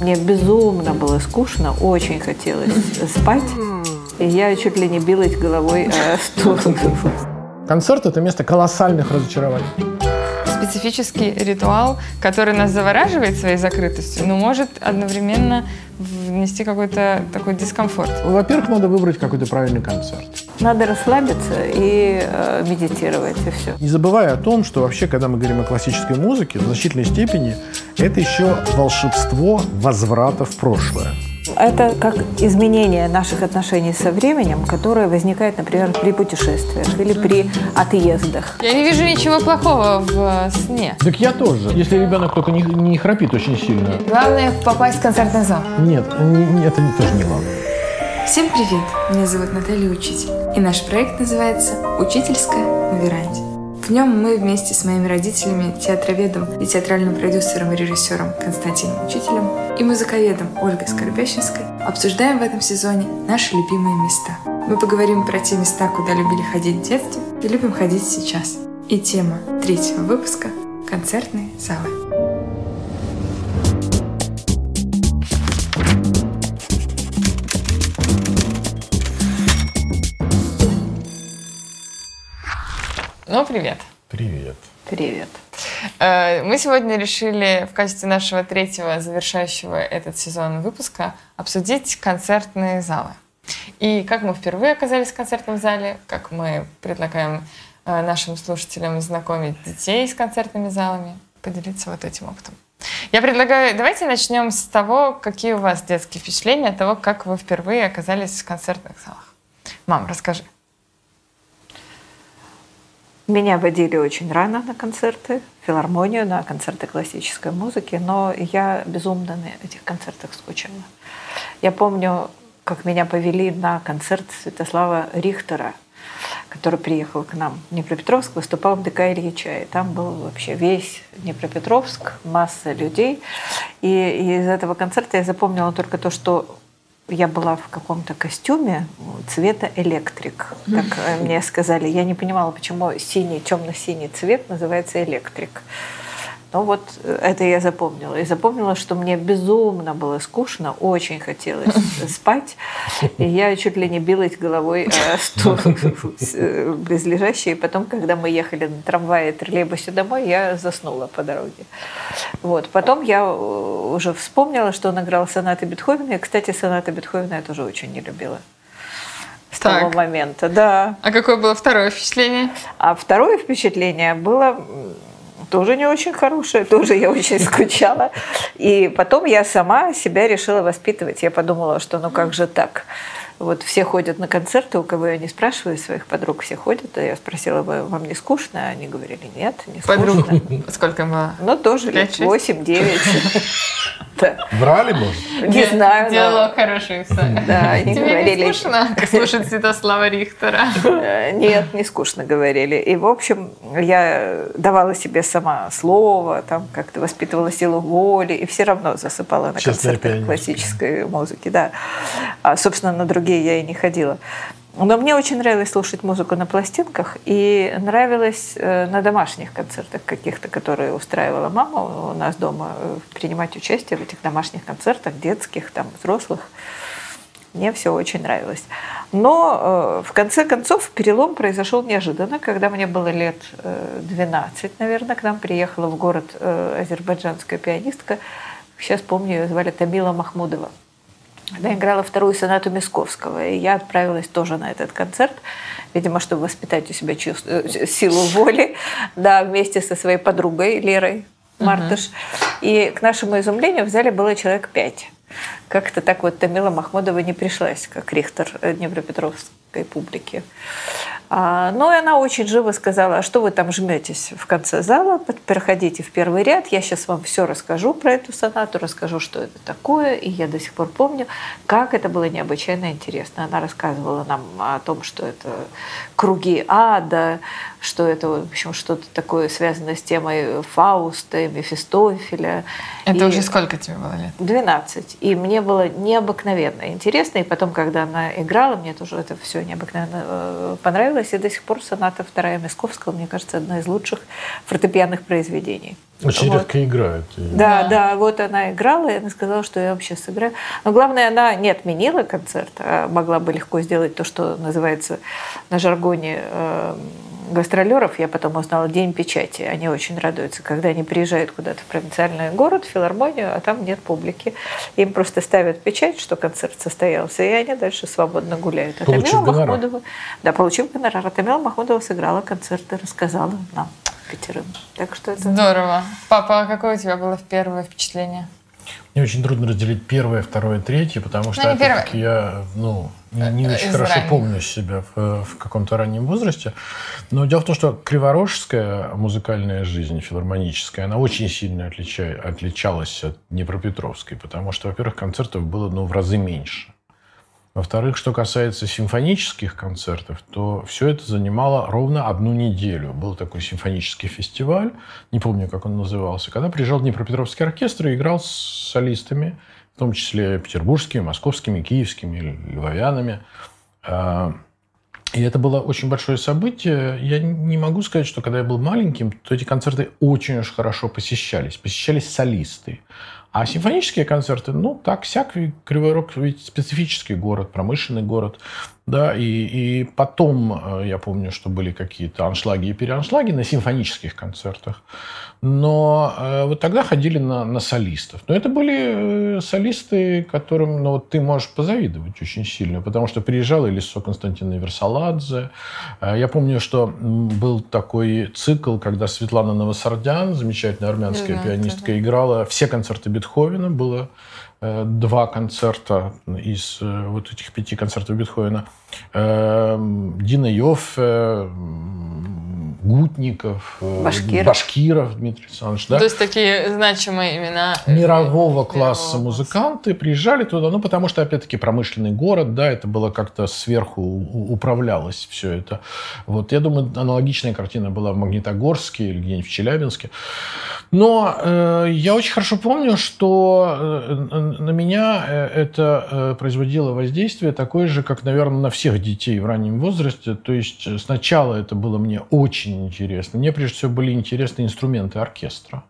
Мне безумно было скучно, очень хотелось спать. И я чуть ли не билась головой о стул. Концерт — это место колоссальных разочарований. Специфический ритуал, который нас завораживает своей закрытостью, но может одновременно внести какой-то такой дискомфорт. Во-первых, надо выбрать какой-то правильный концерт. Надо расслабиться и э, медитировать, и все. Не забывая о том, что вообще, когда мы говорим о классической музыке, в значительной степени это еще волшебство возврата в прошлое. Это как изменение наших отношений со временем, которое возникает, например, при путешествиях или при отъездах. Я не вижу ничего плохого в сне. Так я тоже. Если ребенок только не, не храпит очень сильно. Главное попасть в концертный зал. Нет, не- это тоже не главное. Всем привет! Меня зовут Наталья Учитель, и наш проект называется «Учительская на веранде». В нем мы вместе с моими родителями, театроведом и театральным продюсером и режиссером Константином Учителем и музыковедом Ольгой Скоробящинской обсуждаем в этом сезоне наши любимые места. Мы поговорим про те места, куда любили ходить в детстве и любим ходить сейчас. И тема третьего выпуска – концертные залы. Ну, привет. Привет. Привет. Э, Мы сегодня решили в качестве нашего третьего завершающего этот сезон выпуска обсудить концертные залы. И как мы впервые оказались в концертном зале, как мы предлагаем э, нашим слушателям знакомить детей с концертными залами, поделиться вот этим опытом. Я предлагаю, давайте начнем с того, какие у вас детские впечатления от того, как вы впервые оказались в концертных залах. Мам, расскажи. Меня водили очень рано на концерты, филармонию, на концерты классической музыки, но я безумно на этих концертах скучала. Я помню, как меня повели на концерт Святослава Рихтера, который приехал к нам в Днепропетровск, выступал в ДК Ильича. И там был вообще весь Днепропетровск, масса людей. И из этого концерта я запомнила только то, что я была в каком-то костюме цвета электрик. Так э, мне сказали. Я не понимала, почему синий, темно-синий цвет называется электрик. Ну вот э, это я запомнила. И запомнила, что мне безумно было скучно, очень хотелось спать. И я чуть ли не билась головой о стул э, близлежащий. И потом, когда мы ехали на трамвае и троллейбусе домой, я заснула по дороге. Вот. Потом я э, уже вспомнила, что он играл сонаты Бетховена. И, кстати, сонаты Бетховена я тоже очень не любила. С того Так. момента, да. А какое было второе впечатление? А второе впечатление было тоже не очень хорошее, тоже я очень скучала. И потом я сама себя решила воспитывать. Я подумала, что ну как же так? Вот все ходят на концерты, у кого я не спрашиваю, своих подруг все ходят. А я спросила, «Вы- вам не скучно? Они говорили, нет, не Подруг. скучно. Сколько им было? Ну, тоже лет Пять-шесть? 8-9. Да. Врали, может? Не знаю. Диалог хороший. Саня. Да, они говорили. не скучно слушать Святослава Рихтера? Э, Нет, не скучно говорили. И, в общем, я давала себе сама слово, там как-то воспитывала силу воли, и все равно засыпала на концертах классической музыки, да. А, собственно, на другие я и не ходила. Но мне очень нравилось слушать музыку на пластинках, и нравилось э, на домашних концертах каких-то, которые устраивала мама у нас дома, э, принимать участие в этих домашних концертах, детских, там, взрослых. Мне все очень нравилось. Но э, в конце концов перелом произошел неожиданно, когда мне было лет э, 12, наверное, к нам приехала в город азербайджанская пианистка. Сейчас помню, ее звали Тамила Махмудова. Она играла вторую сонату Мисковского, и я отправилась тоже на этот концерт, видимо, чтобы воспитать у себя чувство, э, силу воли, да, вместе со своей подругой Лерой Мартыш. И к нашему изумлению в зале было человек пять. Как-то так вот Тамила Махмудова не пришлась, как Рихтер э, Днепропетровской публики. А, ну и она очень живо сказала, а что вы там жметесь в конце зала, проходите в первый ряд, я сейчас вам все расскажу про эту сонату, расскажу, что это такое, и я до сих пор помню, как это было необычайно интересно. Она рассказывала нам о том, что это круги ада, что это, в общем, что-то такое связанное с темой Фауста и Мефистофеля. Это И- уже сколько тебе было лет? 12. И мне было необыкновенно интересно. И потом, когда она играла, мне тоже это все необыкновенно э, понравилось. И до сих пор соната вторая Мисковского, мне кажется, одна из лучших фортепианных произведений. Очень Вот. редко играют. Да, Да. да, вот она играла, и она сказала, что я вообще сыграю. Но главное, она не отменила концерт, а могла бы легко сделать то, что называется на жаргоне э, гастролеров. Я потом узнала День печати. Они очень радуются, когда они приезжают куда-то в провинциальный город, в филармонию, а там нет публики. Им просто ставят печать, что концерт состоялся, и они дальше свободно гуляют. А Получив Тамила гонорар. Махмудова, да, получив гонорар. А Тамила Махмудова сыграла концерт и рассказала нам, пятерым. Так что это... Здорово. Папа, а какое у тебя было первое впечатление? Мне очень трудно разделить первое, второе, третье, потому что Ну, не опять-таки, я ну, не, не Э, очень хорошо ранних. помню себя в, в каком-то раннем возрасте. Но дело в том, что криворожская музыкальная жизнь, филармоническая, она очень сильно отлича- отличалась от Днепропетровской, потому что, во-первых, концертов было ну, в разы меньше. Во-вторых, что касается симфонических концертов, то все это занимало ровно одну неделю. Был такой симфонический фестиваль, не помню, как он назывался, когда приезжал Днепропетровский оркестр и играл с солистами, в том числе петербургскими, московскими, киевскими, львовянами. А, И это было очень большое событие. Я не могу сказать, что когда я был маленьким, то эти концерты очень уж хорошо посещались. Посещались солисты. А симфонические концерты, ну, так, сяк, Кривой Рог ведь специфический город, промышленный город. Да, и, и потом, э, я помню, что были какие-то аншлаги и переаншлаги на симфонических концертах. Но э, вот тогда ходили на, на солистов. Но это были э, солисты, которым ну, вот ты можешь позавидовать очень сильно, потому что приезжал Элисо Константина Версаладзе. Э, я помню, что был такой цикл, когда Светлана Новосардян, замечательная армянская Да, пианистка, да, да. играла все концерты Бетховена. Было два концерта из э, вот этих пяти концертов Бетховена. Э, Дина м, Гутников, э, Башкиров. Башкиров Дмитрий Александрович. Да? То есть такие значимые имена. э, мирового класса мирового музыканты приезжали туда, ну, потому что, опять-таки, промышленный город, да, это было как-то сверху управлялось все это. Вот, я думаю, аналогичная картина была в Магнитогорске или где-нибудь в Челябинске. Но э, я очень хорошо помню, что э, на меня это производило воздействие такое же, как, наверное, на всех детей в раннем возрасте. То есть сначала это было мне очень интересно. Мне, прежде всего, были интересны инструменты оркестра.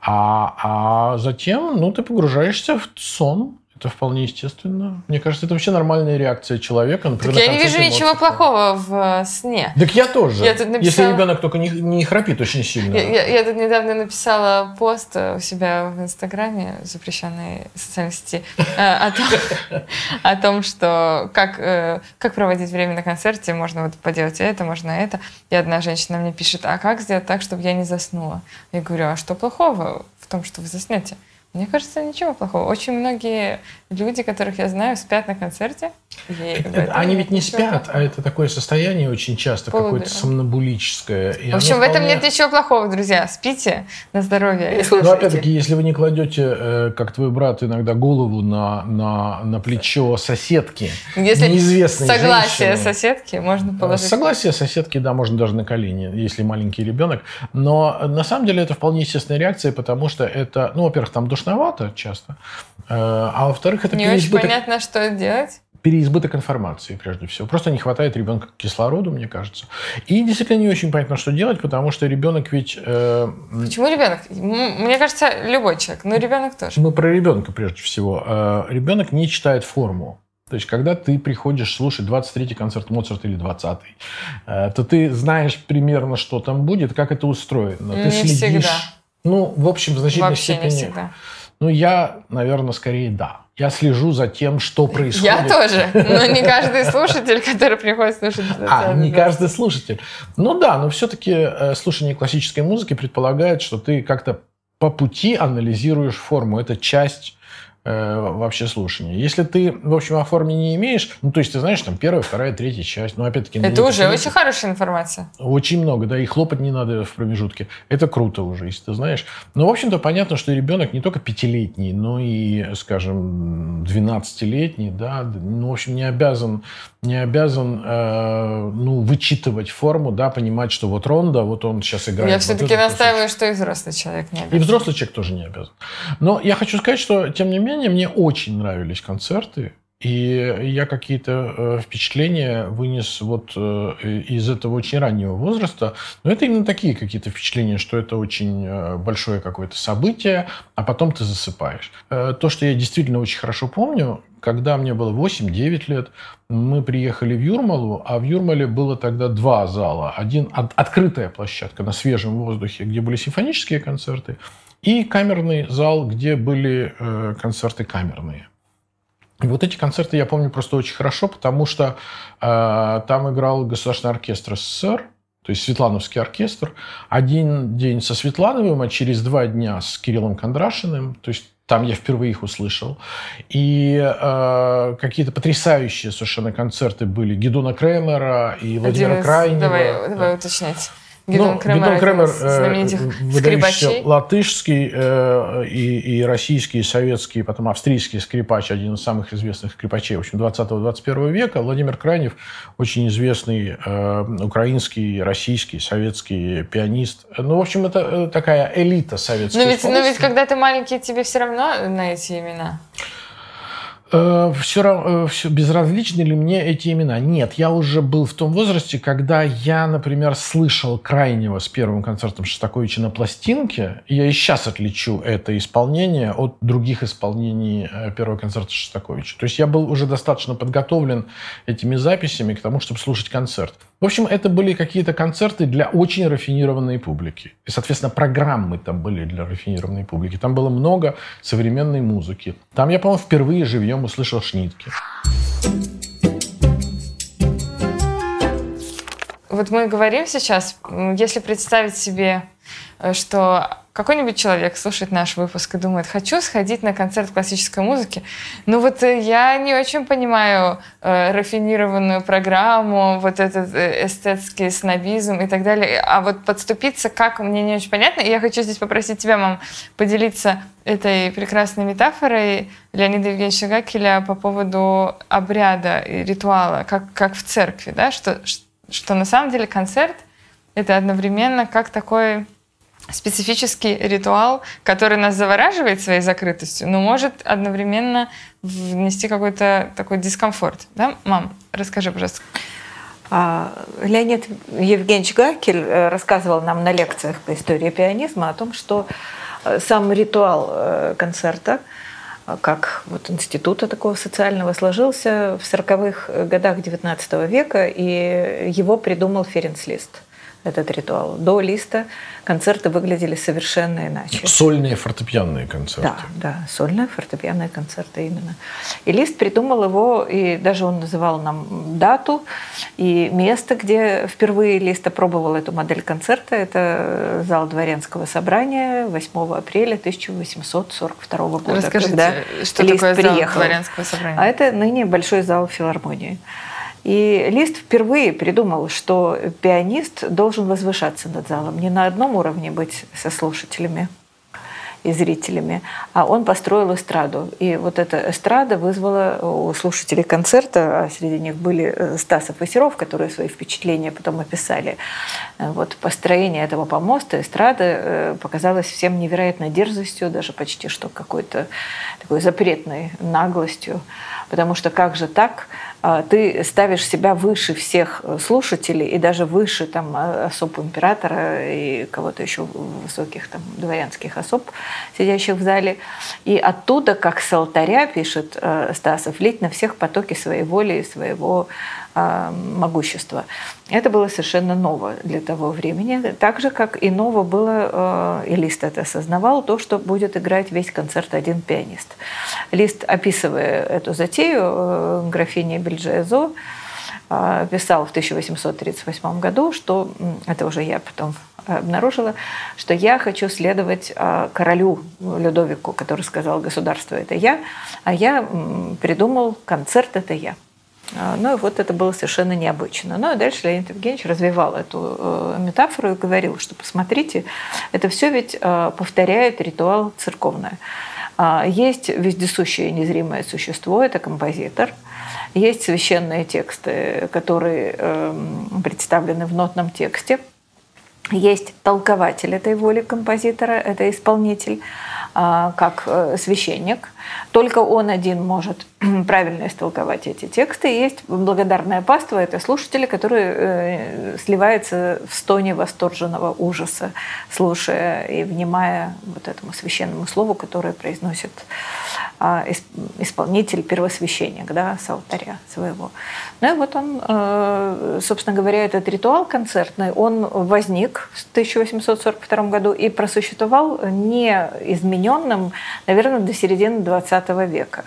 А, а затем, ну, ты погружаешься в сон. Это вполне естественно. Мне кажется, это вообще нормальная реакция человека. Так например, я на не вижу концерте ничего плохого в э, сне. Так я тоже. Я тут Если написала- ребенок только не, не храпит очень сильно. Я, я- я тут недавно написала пост у себя в Инстаграме, запрещенной социальной сети, э, о том, о том, что как, э, как проводить время на концерте, можно вот поделать это, можно это. И одна женщина мне пишет, а как сделать так, чтобы я не заснула? Я говорю, а что плохого в том, что вы заснете? Мне кажется, ничего плохого. Очень многие люди, которых я знаю, спят на концерте. Они ведь не спят, плохого. а это такое состояние очень часто, какое-то сомнобулическое. В общем, в этом вполне- нет ничего плохого, друзья. Спите на здоровье. Но опять-таки, если вы не кладете, э, как твой брат, иногда голову на, на, на плечо соседки, Если неизвестной согласие женщины, соседки, можно положить. Согласие соседки, да, можно даже на колени, если маленький ребенок. Но э, на самом деле это вполне естественная реакция, потому что это, ну, во-первых, там душновато часто, э, а во-вторых, это Не очень переизбыток, понятно, что делать. переизбыток информации, прежде всего. Просто не хватает ребенка кислороду, мне кажется. И действительно не очень понятно, что делать, потому что ребенок ведь... э, Почему ребенок? Мне кажется, любой человек, но ребенок тоже. мы про ребенка прежде всего. Э, Ребенок не читает форму. То есть, когда ты приходишь слушать 23-й концерт Моцарта или 20-й, э, то ты знаешь примерно, что там будет, как это устроено. Ты Не следишь. всегда. Ну, в общем, в значительной Вообще степени. не всегда. Ну, я, наверное, скорее да. Я слежу за тем, что происходит. Я тоже. Но не каждый слушатель, который приходит слушать. А, не каждый слушатель. Ну да, но все-таки слушание классической музыки предполагает, что ты как-то по пути анализируешь форму. Это часть э, вообще слушания. Если ты, в общем, о форме не имеешь, ну, то есть ты знаешь, там первая, вторая, третья часть, ну, опять-таки... ну, Это не уже очень хорошая информация. Очень много, да, и хлопать не надо в промежутке. Это круто уже, если ты знаешь. Но, в общем-то, понятно, что ребенок не только пятилетний, но и, скажем, 12-летний, да, ну, в общем, не обязан, не обязан, э, ну, вычитывать форму, да, понимать, что вот ронда, вот он сейчас играет. Я вот все-таки настаиваю, что и взрослый человек не И обязан. взрослый человек тоже не обязан. Но я хочу сказать, что, тем не менее, мне очень нравились концерты. И я какие-то э, впечатления вынес вот э, из этого очень раннего возраста. Но это именно такие какие-то впечатления, что это очень э, большое какое-то событие, а потом ты засыпаешь. То, что я действительно очень хорошо помню, когда мне было 8-9 лет, мы приехали в Юрмалу, а в Юрмале было тогда два зала. Один от, открытая площадка на свежем воздухе, где были симфонические концерты, и камерный зал, где были э, концерты камерные. И вот эти концерты я помню просто очень хорошо, потому что э, там играл Государственный оркестр СССР, то есть Светлановский оркестр. Один день со Светлановым, а через два дня с Кириллом Кондрашиным. То есть там я впервые их услышал. И э, какие-то потрясающие совершенно концерты были Гедона Кремера и Владимира Крайнева. Давай, давай уточнять. Гидон ну, Кремер, Гидон Кремер знаменитых скрипачей. латышский э, и, и российский, и советский, потом австрийский скрипач, один из самых известных скрипачей, в общем, 20-21 века. Владимир Крайнев, очень известный э, украинский, российский, советский пианист. Ну, в общем, это э, такая элита советская. Но ведь, но ведь когда ты маленький, тебе все равно на эти имена? Все, равно, все безразличны ли мне эти имена? Нет, я уже был в том возрасте, когда я, например, слышал крайнего с первым концертом Шостаковича на пластинке. Я и сейчас отличу это исполнение от других исполнений э, первого концерта Шостаковича. То есть я был уже достаточно подготовлен этими записями к тому, чтобы слушать концерт. В общем, это были какие-то концерты для очень рафинированной публики. И, соответственно, программы там были для рафинированной публики. Там было много современной музыки. Там я, по-моему, впервые живьем услышал Шнитки. Вот мы говорим сейчас, если представить себе, что какой-нибудь человек слушает наш выпуск и думает, хочу сходить на концерт классической музыки. Ну вот э, я не очень понимаю э, рафинированную программу, вот этот э, эстетский снобизм и так далее. А вот подступиться, как, мне не очень понятно. И я хочу здесь попросить тебя, мам, поделиться этой прекрасной метафорой Леонида Евгеньевича Гакеля по поводу обряда и ритуала, как, как в церкви, да, что, что на самом деле концерт — это одновременно как такой специфический ритуал, который нас завораживает своей закрытостью, но может одновременно внести какой-то такой дискомфорт. Да? Мам, расскажи, пожалуйста. А, Леонид Евгеньевич Гакель э, рассказывал нам на лекциях по истории пианизма о том, что э, сам ритуал э, концерта, как вот института такого социального, сложился в 40-х годах XIX века, и его придумал Ференц Лист – этот ритуал. До листа концерты выглядели совершенно иначе. Сольные фортепианные концерты. Да, да, сольные фортепианные концерты именно. И Лист придумал его, и даже он называл нам дату и место, где впервые Лист опробовал эту модель концерта. Это зал дворянского собрания 8 апреля 1842 года. Расскажите, когда что Лист такое приехал. зал дворянского собрания? А это ныне большой зал филармонии. И Лист впервые придумал, что пианист должен возвышаться над залом, не на одном уровне быть со слушателями и зрителями, а он построил эстраду. И вот эта эстрада вызвала у слушателей концерта, а среди них были э, Стасов и Серов, которые свои впечатления потом описали. Э, вот построение этого помоста, эстрады э, показалось всем невероятной дерзостью, даже почти что какой-то такой запретной наглостью. Потому что как же так? А, ты ставишь себя выше всех э, слушателей и даже выше там, а, особ императора и кого-то еще высоких там, дворянских особ, сидящих в зале. И оттуда, как с алтаря, пишет э, Стасов, лить на всех потоки своей воли и своего могущества. Это было совершенно ново для того времени. Так же, как и ново было, э, и Лист это осознавал, то, что будет играть весь концерт один пианист. Лист, описывая эту затею, э, графиня Бельджезо, э, писал в 1838 году, что, это уже я потом обнаружила, что я хочу следовать королю Людовику, который сказал, государство – это я, а я придумал концерт – это я. А, ну и вот это было совершенно необычно. Ну и дальше Леонид Евгеньевич развивал эту э, метафору и говорил, что посмотрите, это все ведь э, повторяет ритуал церковное. А, есть вездесущее незримое существо, это композитор. Есть священные тексты, которые эм, представлены в нотном тексте. Есть толкователь этой воли композитора, это исполнитель. а, как э, священник. Только он один может правильно истолковать эти тексты. Есть благодарная паства, это слушатели, которые э, сливаются в стоне восторженного ужаса, слушая и внимая вот этому священному слову, которое произносит исполнитель, первосвященник да, с алтаря своего. Ну и вот он, э, собственно говоря, этот ритуал концертный, он возник в 1842 году и просуществовал неизмененным, наверное, до середины 20 века.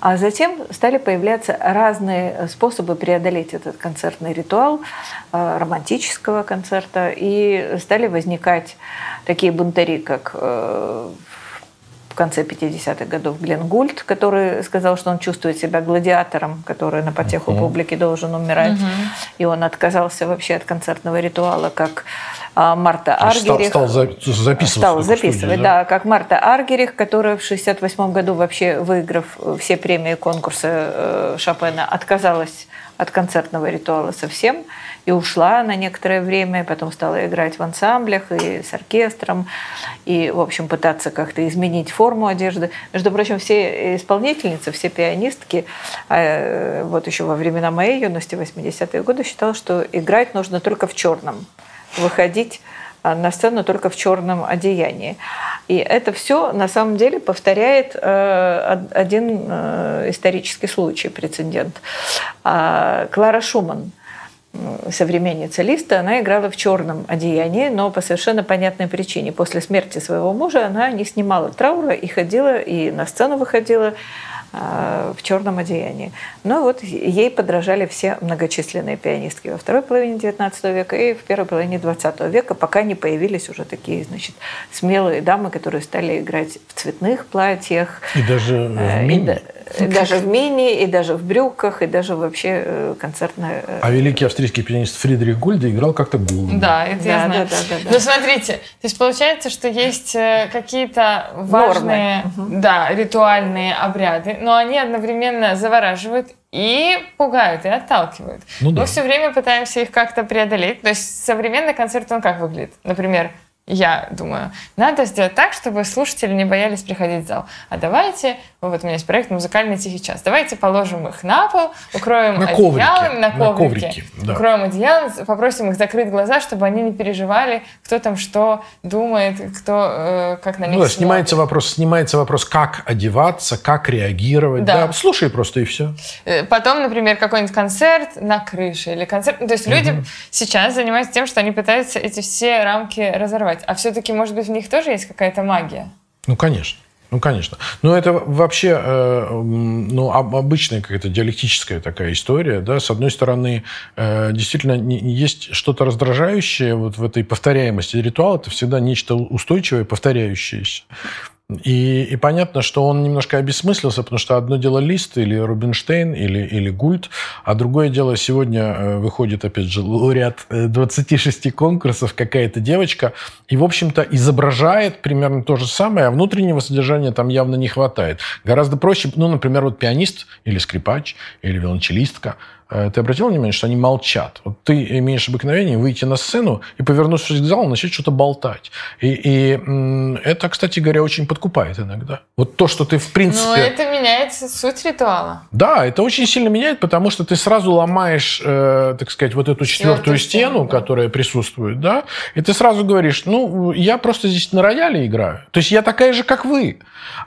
А затем стали появляться разные способы преодолеть этот концертный ритуал э, романтического концерта, и стали возникать такие бунтари, как э, в конце 50-х годов Глен Гульд, который сказал, что он чувствует себя гладиатором, который на потеху uh-huh. публики должен умирать. Uh-huh. И он отказался вообще от концертного ритуала, как а, Марта Аргерих. Стал, стал записывать. Стал записывать, студии, да? да, как Марта Аргерих, которая в 68 году вообще, выиграв все премии конкурса э, Шопена, отказалась от концертного ритуала совсем и ушла на некоторое время, потом стала играть в ансамблях и с оркестром, и, в общем, пытаться как-то изменить форму одежды. Между прочим, все исполнительницы, все пианистки, а, вот еще во времена моей юности, 80-е годы, считала, что играть нужно только в черном, выходить а, на сцену только в черном одеянии. И это все на самом деле повторяет э, один э, исторический случай, прецедент. А, Клара Шуман – современница Листа, она играла в черном одеянии, но по совершенно понятной причине. После смерти своего мужа она не снимала траура и ходила, и на сцену выходила а, в черном одеянии. Но вот ей подражали все многочисленные пианистки во второй половине XIX века и в первой половине XX века, пока не появились уже такие, значит, смелые дамы, которые стали играть в цветных платьях. И даже в э, мини. И, даже в мини, и даже в брюках, и даже вообще э, концертная... Э, а великий австрийский пианист Фридрих Гульда играл как-то Гульда. Да, это да, я знаю. Да, да, да, да. Но смотрите, то есть получается, что есть какие-то важные, да, ритуальные обряды, но они одновременно завораживают и пугают, и отталкивают. Ну, да. Мы все время пытаемся их как-то преодолеть. То есть современный концерт, он как выглядит? Например, я думаю, надо сделать так, чтобы слушатели не боялись приходить в зал. А давайте, вот у меня есть проект «Музыкальный тихий час», давайте положим их на пол, укроем на одеялом, на коврике, на коврике да. укроем одеялом, попросим их закрыть глаза, чтобы они не переживали, кто там что думает, кто э, как на них ну, да, снимается вопрос, снимается вопрос, как одеваться, как реагировать. Да. да. Слушай просто и все. Э, потом, например, какой-нибудь концерт на крыше или концерт... То есть угу. люди сейчас занимаются тем, что они пытаются эти все рамки разорвать. А все-таки, может быть, в них тоже есть какая-то магия? Ну, конечно. Ну, конечно. Но это вообще э, ну, обычная какая-то диалектическая такая история. Да? С одной стороны, э, действительно, есть что-то раздражающее вот в этой повторяемости ритуала. Это всегда нечто устойчивое, повторяющееся. И, и понятно, что он немножко обесмыслился, потому что одно дело Лист или Рубинштейн или, или Гульт, а другое дело сегодня э, выходит, опять же, лауреат 26 э, конкурсов, какая-то девочка, и, в общем-то, изображает примерно то же самое, а внутреннего содержания там явно не хватает. Гораздо проще, ну, например, вот пианист или скрипач или виолончелистка – ты обратил внимание, что они молчат? Вот ты имеешь обыкновение выйти на сцену и, повернувшись к залу, начать что-то болтать. И, и это, кстати говоря, очень подкупает иногда. Вот то, что ты в принципе... Но это меняет суть ритуала. Да, это очень сильно меняет, потому что ты сразу ломаешь, э, так сказать, вот эту четвертую стену, да. которая присутствует, да, и ты сразу говоришь, ну, я просто здесь на рояле играю. То есть я такая же, как вы.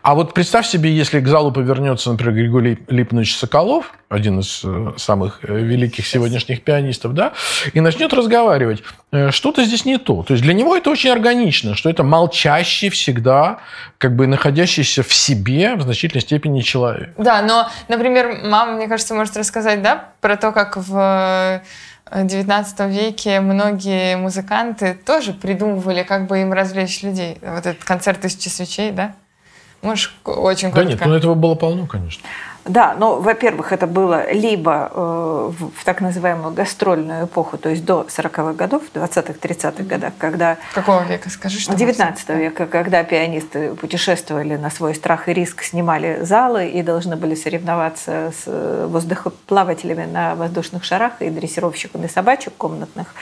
А вот представь себе, если к залу повернется, например, Григорий Липович Соколов, один из э, самых э, великих сегодняшних пианистов, да, и начнет разговаривать, э, что-то здесь не то. То есть для него это очень органично, что это молчащий всегда, как бы находящийся в себе в значительной степени человек. Да, но, например, мама, мне кажется, может рассказать, да, про то, как в XIX веке многие музыканты тоже придумывали, как бы им развлечь людей. Вот этот концерт «Тысячи свечей», да? Можешь очень коротко? Да нет, ну этого было полно, конечно. Да, но, во-первых, это было либо э, в так называемую гастрольную эпоху, то есть до 40-х годов, 20-х, 30-х годах, когда... Какого века, скажи, что 19 века, когда пианисты путешествовали на свой страх и риск, снимали залы и должны были соревноваться с воздухоплавателями на воздушных шарах и дрессировщиками собачек комнатных.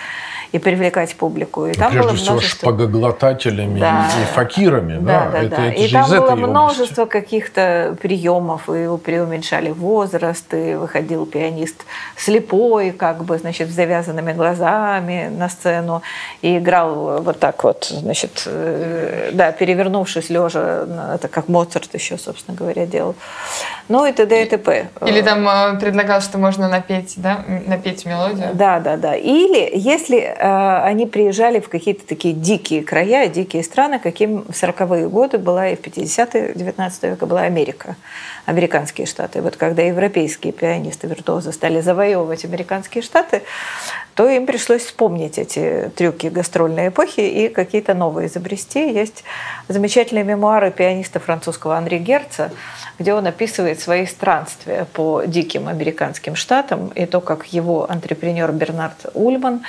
И привлекать публику. И там Прежде было всего множество... шпагоглотателями Да. и факирами. Да, да, это, да. это и там было этой области. множество каких-то приемов, и преуменьшали возраст, и выходил пианист слепой, как бы, значит, с завязанными глазами на сцену, и играл вот так вот, значит, э, да, перевернувшись лежа, это как Моцарт еще, собственно говоря, делал. Ну и т.д. и т.п. Или там э, предлагал, что можно напеть, да, напеть мелодию. Да, да, да. Или если они приезжали в какие-то такие дикие края, дикие страны, каким в 40-е годы была и в 50-е 19 века была Америка, американские штаты. Вот когда европейские пианисты, виртуозы стали завоевывать американские штаты, то им пришлось вспомнить эти трюки гастрольной эпохи и какие-то новые изобрести. Есть замечательные мемуары пианиста французского Анри Герца, где он описывает свои странствия по диким американским штатам и то, как его антрепренер Бернард Ульман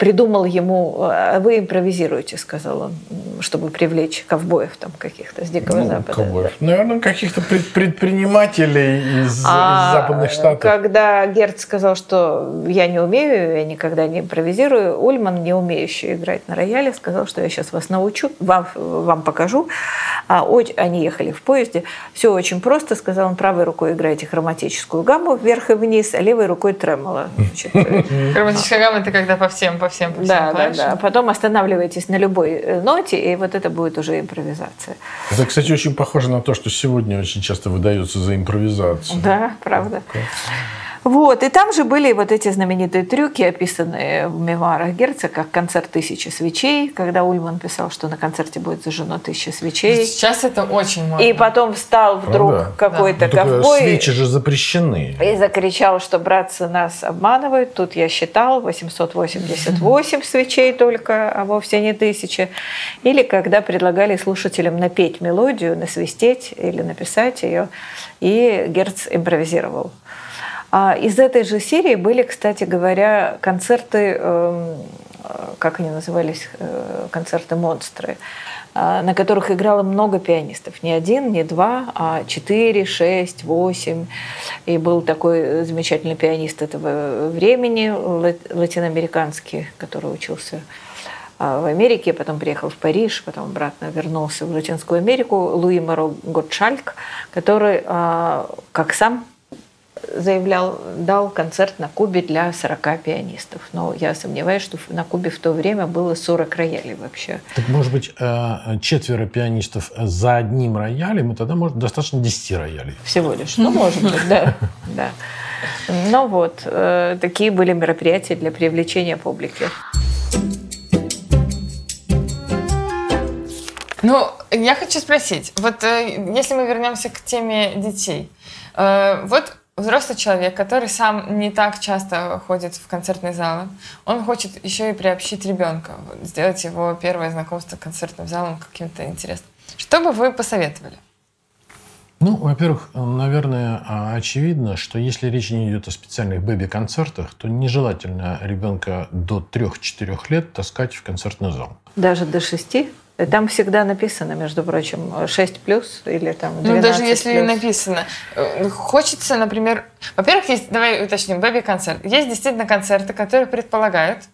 придумал ему, «А вы импровизируете, сказал он, чтобы привлечь ковбоев там каких-то с Дикого Ну, Запада. ковбоев. Наверное, каких-то пред- предпринимателей из, из А западных штатов. Когда Герц сказал, что я не умею, я никогда не импровизирую, Ульман, не умеющий играть на рояле, сказал, что я сейчас вас научу, вам, вам покажу. А, они ехали в поезде. Все очень просто, сказал он, правой рукой играете хроматическую гамму вверх и вниз, а левой рукой тремоло. Э, Хроматическая гамма это когда по всем, по всем, по всем Да, да, клавишам. да. Потом останавливаетесь на любой ноте, и вот это будет уже импровизация. Это, кстати, очень похоже на то, что сегодня очень часто выдается за импровизацию. Да, правда. Вот, и там же были вот эти знаменитые трюки, описанные в мемуарах Герца, как концерт «Тысячи свечей», когда Ульман писал, что на концерте будет зажжено тысяча свечей. Сейчас это очень модно. И потом встал вдруг да. какой-то Ну, только ковбой свечи же запрещены. и закричал, что братцы нас обманывают. Тут я считал 888 свечей только, а вовсе не тысяча. Или когда предлагали слушателям напеть мелодию, насвистеть или написать ее, и Герц импровизировал. А из этой же серии были, кстати говоря, концерты, эм, как они назывались, э, концерты монстры, а, на которых играло много пианистов. Не один, не два, а четыре, шесть, восемь. И был такой замечательный пианист этого времени, ла- латиноамериканский, который учился а, в Америке, потом приехал в Париж, потом обратно вернулся в Латинскую Америку, Луи Моро Готшальк, который, как сам заявлял, дал концерт на Кубе для 40 пианистов. Но я сомневаюсь, что на Кубе в то время было 40 роялей вообще. Так, может быть, э, четверо пианистов за одним роялем, и тогда может достаточно 10 роялей. Всего лишь. Ну, может быть, да. да. Ну вот, э, такие были мероприятия для привлечения публики. Ну, я хочу спросить, вот э, если мы вернемся к теме детей, вот взрослый человек, который сам не так часто ходит в концертные залы, он хочет еще и приобщить ребенка, сделать его первое знакомство с концертным залом каким-то интересным. Что бы вы посоветовали? Ну, во-первых, наверное, а, очевидно, что если речь не идет о специальных бэби-концертах, то нежелательно ребенка до 3-4 лет таскать в концертный зал. Даже до шести. Там всегда написано, между прочим, 6 плюс или там 12 Ну, даже если плюс. написано. Э, Хочется, например... Во-первых, есть, давай уточним, бэби-концерт. Есть действительно концерты, которые предполагают,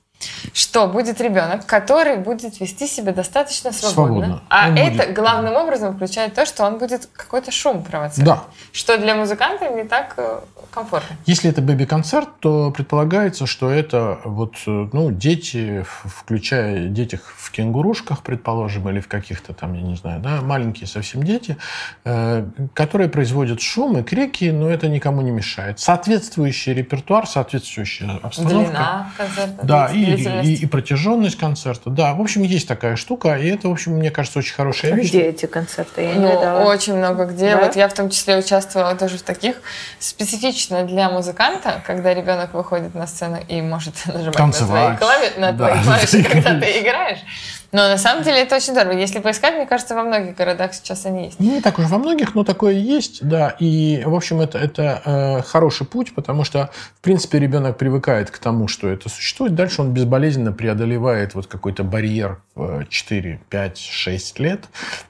что будет ребенок, который будет вести себя достаточно свободно. Свободно. А Он это будет- главным образом включает то, что он будет какой-то шум провоцировать. Да. Что для музыканта не так э, комфортно. Если это бэби-концерт, то предполагается, что это вот, э, ну, дети, включая детях в кенгурушках, предположим, или в каких-то там, я не знаю, да, маленькие совсем дети, э, которые производят шум и крики, но это никому не мешает. Соответствующий репертуар, соответствующая обстановка. Длина концерта. Да, и, длительность. и, и протяженность концерта. Да, в общем, есть такая штука, и это, в общем, мне кажется, очень хорошая А вещь. Где эти концерты? Я не Ну, видала. очень много где. Да? Вот я в том числе участвовала тоже в таких. Специфично для музыканта, когда ребенок выходит на сцену и может нажимать Танцевать. на твои клавиши, на Да. твои клавиши, когда ты играешь. Но на самом деле это очень здорово. Если поискать, мне кажется, во многих городах сейчас они есть. Не так уж во многих, но такое есть, да. И, в общем, это, это э, хороший путь, потому что, в принципе, ребенок привыкает к тому, что это существует. Дальше он безболезненно преодолевает вот какой-то барьер в 4, 5, 6 лет,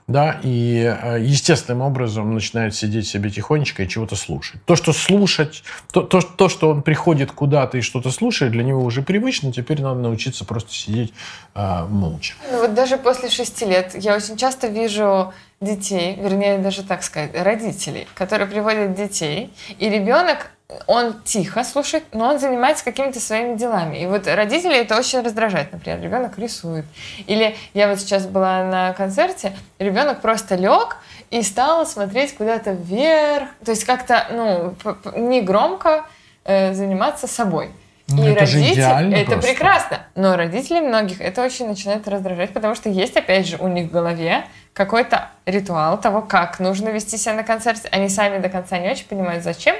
да, и э, естественным образом начинает сидеть себе тихонечко и чего-то слушать. То, что слушать, то, то, то что он приходит куда-то и что-то слушает, для него уже привычно, теперь надо научиться просто сидеть э, молча. Ну вот даже после шести лет я очень часто вижу детей, вернее даже так сказать, родителей, которые приводят детей, и ребенок он тихо слушает, но он занимается какими-то своими делами. И вот родители это очень раздражает. Например, ребенок рисует. Или я вот сейчас была на концерте, ребенок просто лег и стал смотреть куда-то вверх. То есть как-то, ну, не громко э, заниматься собой. Ну, и это же родители, идеально это просто. прекрасно. Но родителей многих это очень начинает раздражать, потому что есть, опять же, у них в голове какой-то ритуал того, как нужно вести себя на концерте. Они сами до конца не очень понимают, зачем.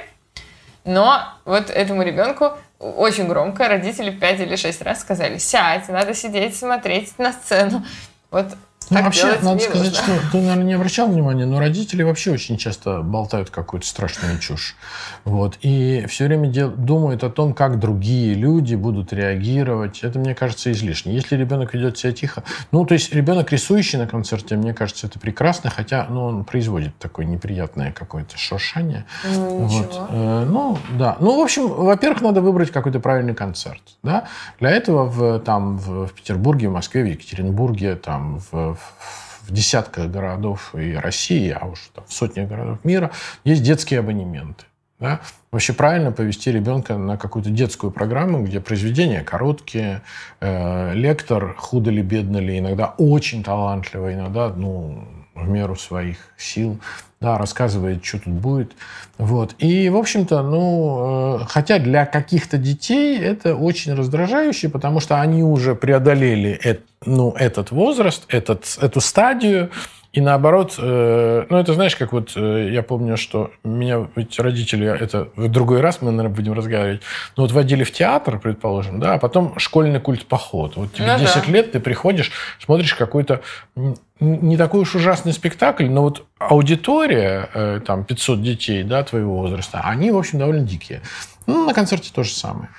Но вот этому ребенку очень громко родители пять или шесть раз сказали, сядь, надо сидеть, смотреть на сцену. Вот Ну, вообще, надо сказать, нужно. что ты, наверное, не обращал внимания, но родители вообще очень часто болтают какую-то страшную чушь. Вот. И все время дел- думают о том, как другие люди будут реагировать. Это, мне кажется, излишне. Если ребенок ведет себя тихо... Ну, то есть ребенок, рисующий на концерте, мне кажется, это прекрасно, хотя ну, он производит такое неприятное какое-то шуршание. Ну, Вот. ничего. Э, Ну, да. Ну, в общем, во-первых, надо выбрать какой-то правильный концерт. Да? Для этого в, там, в, в Петербурге, в Москве, в Екатеринбурге, там, в, в десятках городов и России, а уж там, в сотнях городов мира, есть детские абонементы. Да? Вообще правильно повести ребенка на какую-то детскую программу, где произведения короткие, э, лектор худо ли, бедно ли, иногда очень талантливый, иногда ну, в меру своих сил, да, рассказывает, что тут будет. Вот. И, в общем-то, ну, э, хотя для каких-то детей это очень раздражающе, потому что они уже преодолели ну, этот возраст, этот, эту стадию, и наоборот, э, ну это знаешь, как вот э, я помню, что меня ведь родители, это в другой раз мы, наверное, будем разговаривать, ну вот водили в театр, предположим, да, а потом школьный культ поход. Вот тебе Ну да. 10 лет, ты приходишь, смотришь какой-то не такой уж ужасный спектакль, но вот аудитория, э, там 500 детей, да, твоего возраста, они, в общем, довольно дикие. Ну, на концерте то же самое.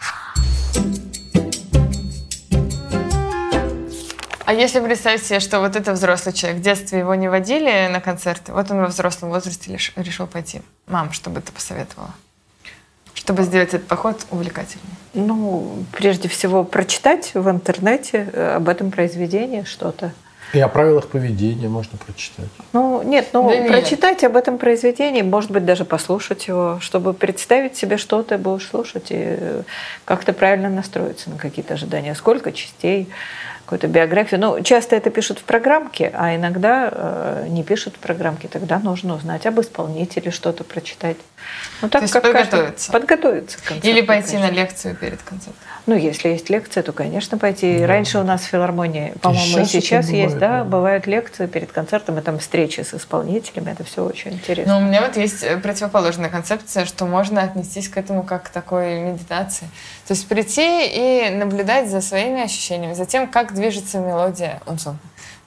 А если представить себе, что вот это взрослый человек, в детстве его не водили на концерты, вот он во взрослом возрасте лиш- решил пойти. Мам, что бы ты посоветовала? Чтобы сделать этот поход увлекательнее. Ну, прежде всего, прочитать в интернете э, об этом произведении что-то. И о правилах поведения можно прочитать. Ну, нет, ну, Да нет. прочитать об этом произведении, может быть, даже послушать его, чтобы представить себе, что ты будешь слушать, и э, как-то правильно настроиться на какие-то ожидания. Сколько частей, какую-то биографию. Ну, часто это пишут в программке, а иногда э, не пишут в программке. Тогда нужно узнать об исполнителе, что-то прочитать. Ну, так есть как каждый- подготовиться. Подготовиться. к концерту, Или пойти на конечно. лекцию перед концертом. Ну, если есть лекция, то, конечно, пойти. Да. Раньше у нас в филармонии, по-моему, и сейчас сейчас есть, бывает, да, да. бывают лекции перед концертом, и там встречи с исполнителями, это все очень интересно. Но у меня вот есть противоположная концепция, что можно отнестись к этому как к такой медитации. То есть прийти и наблюдать за своими ощущениями, за тем, как движется мелодия. Он что,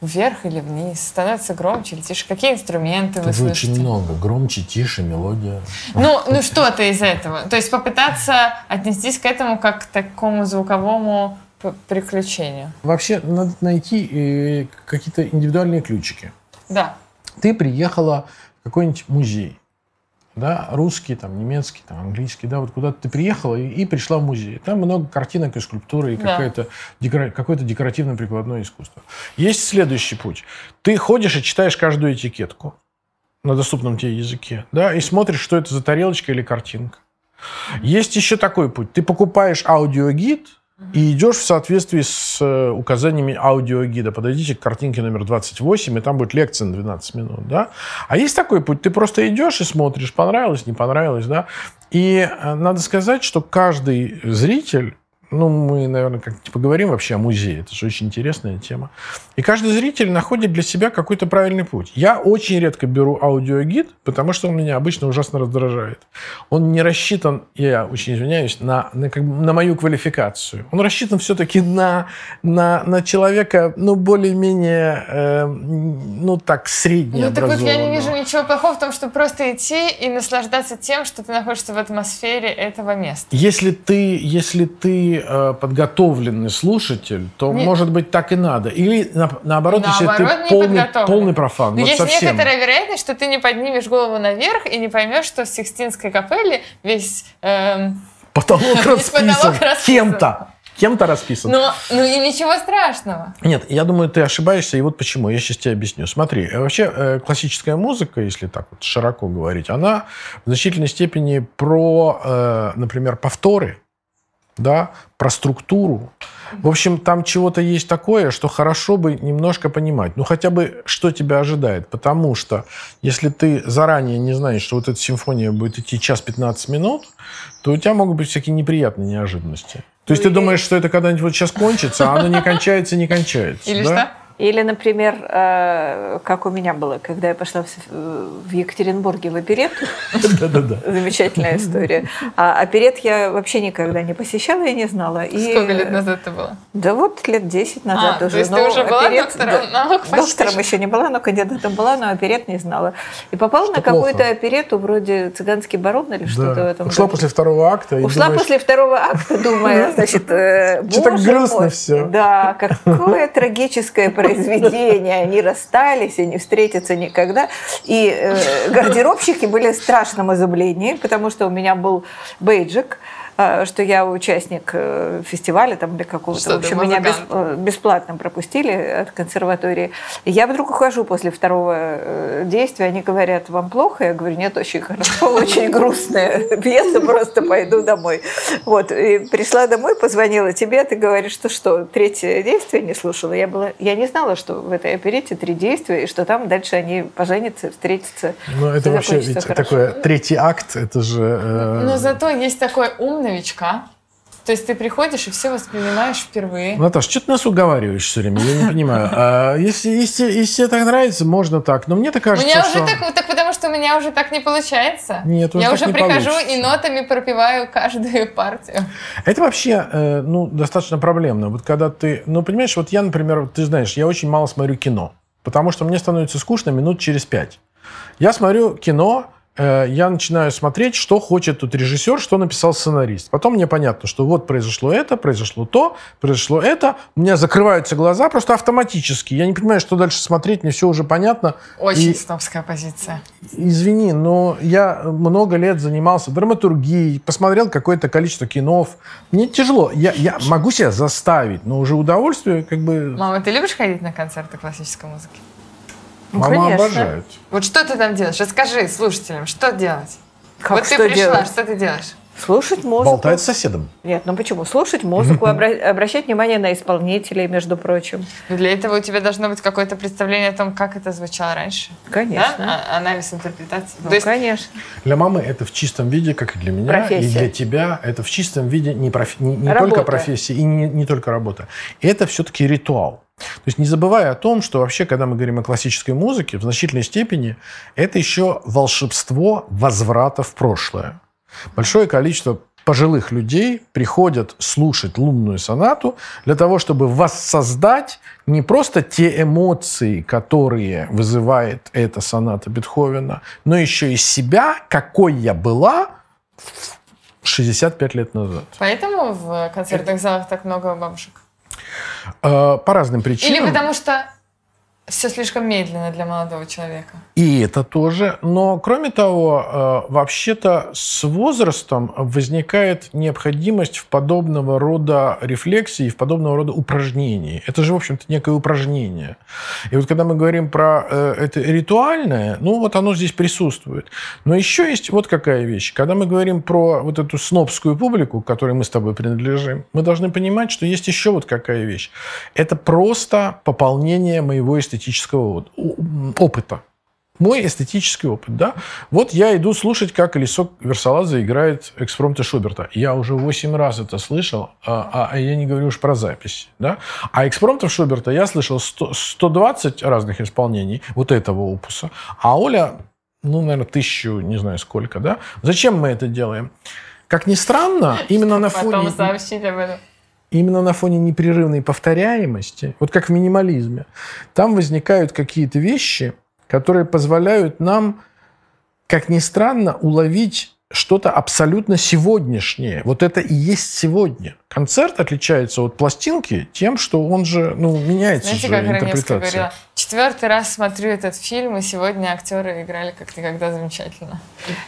вверх или вниз, становится громче или тише, какие инструменты вы Тут очень слышите. много. Громче, тише, мелодия. Ну, ну что-то из этого. То есть попытаться отнестись к этому как к такому звуковому приключению. Вообще надо найти э, какие-то индивидуальные ключики. Да. Ты приехала в какой-нибудь музей. Да, русский, там, немецкий, там, английский, да, вот куда-то ты приехала и, и пришла в музей. Там много картинок и скульптуры, и Да. какое-то, декора- какое-то декоративно-прикладное искусство. Есть следующий путь. Ты ходишь и читаешь каждую этикетку на доступном тебе языке, да, и смотришь, что это за тарелочка или картинка. Есть еще такой путь. Ты покупаешь аудиогид и идешь в соответствии с э, указаниями аудиогида. Подойдите к картинке номер 28, и там будет лекция на 12 минут. Да? А есть такой путь. Ты просто идешь и смотришь, понравилось, не понравилось. Да? И э, надо сказать, что каждый зритель ну, мы, наверное, как-нибудь поговорим вообще о музее. Это же очень интересная тема. И каждый зритель находит для себя какой-то правильный путь. Я очень редко беру аудиогид, потому что он меня обычно ужасно раздражает. Он не рассчитан, я очень извиняюсь, на, на, как на мою квалификацию. Он рассчитан все-таки на, на, на человека, ну, более-менее, э, ну, так, средне Ну, так вот я не вижу ничего плохого в том, чтобы просто идти и наслаждаться тем, что ты находишься в атмосфере этого места. Если ты, если ты э, подготовленный слушатель, то, Не- может быть, так и надо. Или, на- наоборот, если Наоборот, ты полный, полный профан. Но вот есть совсем. некоторая вероятность, что ты не поднимешь голову наверх и не поймешь, что в Сикстинской капелле весь... эм, Потолок расписан. Кем-то. Кем-то расписан. ну, ну и ничего страшного. Нет, я думаю, ты ошибаешься, и вот почему. Я сейчас тебе объясню. Смотри, э, вообще э, классическая музыка, если так вот широко говорить, она в значительной степени про, например, повторы, да, про структуру. В общем, там чего-то есть такое, что хорошо бы немножко понимать. Ну, хотя бы, что тебя ожидает. Потому что, если ты заранее не знаешь, что вот эта симфония будет идти час 15 минут, то у тебя могут быть всякие неприятные неожиданности. То есть ты думаешь, что это когда-нибудь вот сейчас кончится, а оно не кончается, не кончается. Или да? что? Или, например, э, как у меня было, когда я пошла в, в Екатеринбурге в оперетту, Да-да-да. замечательная история. А оперет я вообще никогда не посещала и не знала. Сколько лет назад это было? Да вот лет 10 назад А, уже. то есть ты уже была доктором наук почти Доктором еще не была, но кандидатом была, но оперет не знала. И попала на какую-то оперету вроде «Цыганский барон» или что-то в этом Ушла после второго акта Ушла после второго акта, думая, значит, э, Что так боже грустно всё. Да, какое трагическое произведение. Они расстались и не встретятся никогда. И э, гардеробщики были в страшном изумлении, потому что у меня был бейджик, что я участник э, фестиваля там или какого-то. Что В общем, меня бес- музыкант. э, бесплатно пропустили от консерватории. И я вдруг ухожу после второго э, действия, они говорят, вам плохо? Я говорю, нет, очень хорошо, очень грустная пьеса, просто пойду домой. Вот, и пришла домой, позвонила тебе, ты говоришь, что что, третье действие не слушала? Я, была, я не знала, что в этой оперете три действия, и что там дальше они поженятся, встретятся. Ну, это вообще ведь хорошо. такое третий акт, это же... э, Но зато есть такой ум новичка. То есть ты приходишь и все воспринимаешь впервые. Наташ, что ты нас уговариваешь все время? Я не понимаю. А если, если, если тебе так нравится, можно так. Но мне так У кажется, меня что... уже так, так потому что у меня уже так не получается. Нет, уже Я уже прихожу получится. и нотами пропиваю каждую партию. Это вообще, э, ну, достаточно проблемно. Вот когда ты... Ну, понимаешь, вот я, например, ты знаешь, я очень мало смотрю кино. Потому что мне становится скучно минут через пять. Я смотрю кино, я начинаю смотреть, что хочет тут режиссер, что написал сценарист. Потом мне понятно, что вот произошло это, произошло то, произошло это. У меня закрываются глаза просто автоматически. Я не понимаю, что дальше смотреть, мне все уже понятно. Очень И- снобская позиция. Извини, но я много лет занимался драматургией, посмотрел какое-то количество кинов. Мне тяжело. Я, я могу себя заставить, но уже удовольствие как бы Мама, ты любишь ходить на концерты классической музыки? Ну, мама конечно. обожает. Вот что ты там делаешь? Расскажи слушателям, что делать? Как вот ты что пришла, делать? что ты делаешь? Слушать музыку. Болтает с соседом. Нет, ну почему? Слушать музыку, обра- обращать внимание на исполнителей, между прочим. Ну, для этого у тебя должно быть какое-то представление о том, как это звучало раньше. Конечно. Да? А- анализ интерпретации. Ну, То есть конечно. Для мамы это в чистом виде, как и для меня, Профессия. и для тебя. Это в чистом виде не, проф- не, не только профессия и не, не только работа. Это все-таки ритуал. То есть не забывая о том, что вообще, когда мы говорим о классической музыке, в значительной степени это еще волшебство возврата в прошлое. Большое количество пожилых людей приходят слушать лунную сонату для того, чтобы воссоздать не просто те эмоции, которые вызывает эта соната Бетховена, но еще и себя, какой я была 65 лет назад. поэтому в концертных залах так много бабушек? Э, По разным причинам. Или потому что все слишком медленно для молодого человека? И это тоже. Но, кроме того, э, вообще-то с возрастом возникает необходимость в подобного рода рефлексии, в подобного рода упражнении. Это же, в общем-то, некое упражнение. И вот когда мы говорим про э, это ритуальное, ну вот оно здесь присутствует. Но еще есть вот какая вещь. Когда мы говорим про вот эту снобскую публику, которой мы с тобой принадлежим, мы должны понимать, что есть еще вот какая вещь. Это просто пополнение моего эстетического опыта. мой эстетический опыт, да. Вот я иду слушать, как Колесо Версалаза играет экспромта Шуберта. Я уже 8 раз это слышал, а, а я не говорю уж про запись, да. А экспромтов Шуберта я слышал 100, 120 разных исполнений вот этого опуса. А Оля, ну, наверное, тысячу, не знаю сколько, да. Зачем мы это делаем? Как ни странно, именно на фоне... Потом сообщить об этом. Именно на фоне непрерывной повторяемости, вот как в минимализме, там возникают какие-то вещи, которые позволяют нам, как ни странно, уловить что-то абсолютно сегодняшнее. Вот это и есть сегодня. Концерт отличается от пластинки тем, что он же, ну, меняется Знаете, же как Раневская интерпретация. говорила, четвертый раз смотрю этот фильм, и сегодня актеры играли как никогда замечательно.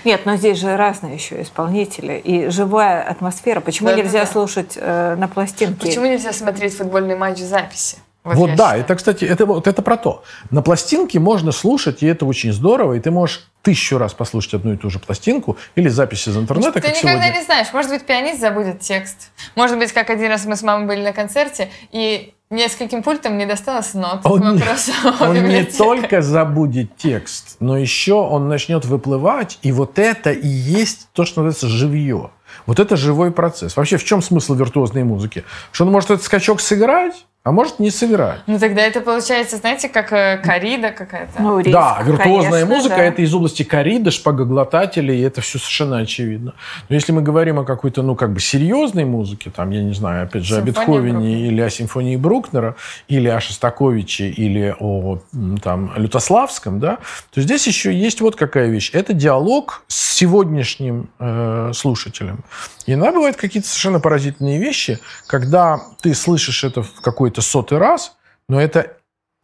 Нет, но здесь же разные еще исполнители и живая атмосфера. Почему Да-да-да. нельзя слушать э, на пластинке? Почему нельзя смотреть футбольный матч в записи? Вот, я да, считаю. это, кстати, это, вот это про то. На пластинке можно слушать, и это очень здорово, и ты можешь тысячу раз послушать одну и ту же пластинку или запись из интернета, Ты никогда сегодня. не знаешь. Может быть, пианист забудет текст. Может быть, как один раз мы с мамой были на концерте, и нескольким пультам не досталось нот. Он не- Он не только забудет текст, но еще он начнет выплывать, и вот это и есть то, что называется живье. Вот это живой процесс. Вообще, в чем смысл виртуозной музыки? Что он может этот скачок сыграть, а может не сыграть. Ну тогда это получается, знаете, как э, корида какая-то. Ну, риск, Да, виртуозная конечно, музыка да. это из области кориды, шпагоглотателей, и это все совершенно очевидно. Но если мы говорим о какой-то, ну, как бы серьезной музыке, там, я не знаю, опять же, о Симфония Бетховене Брукнера. или о симфонии Брукнера, или о Шостаковиче, или о, там, Лютославском, да, то здесь еще есть вот какая вещь. Это диалог с сегодняшним э, слушателем. Иногда бывают какие-то совершенно поразительные вещи, когда ты слышишь это в какой-то сотый раз, но это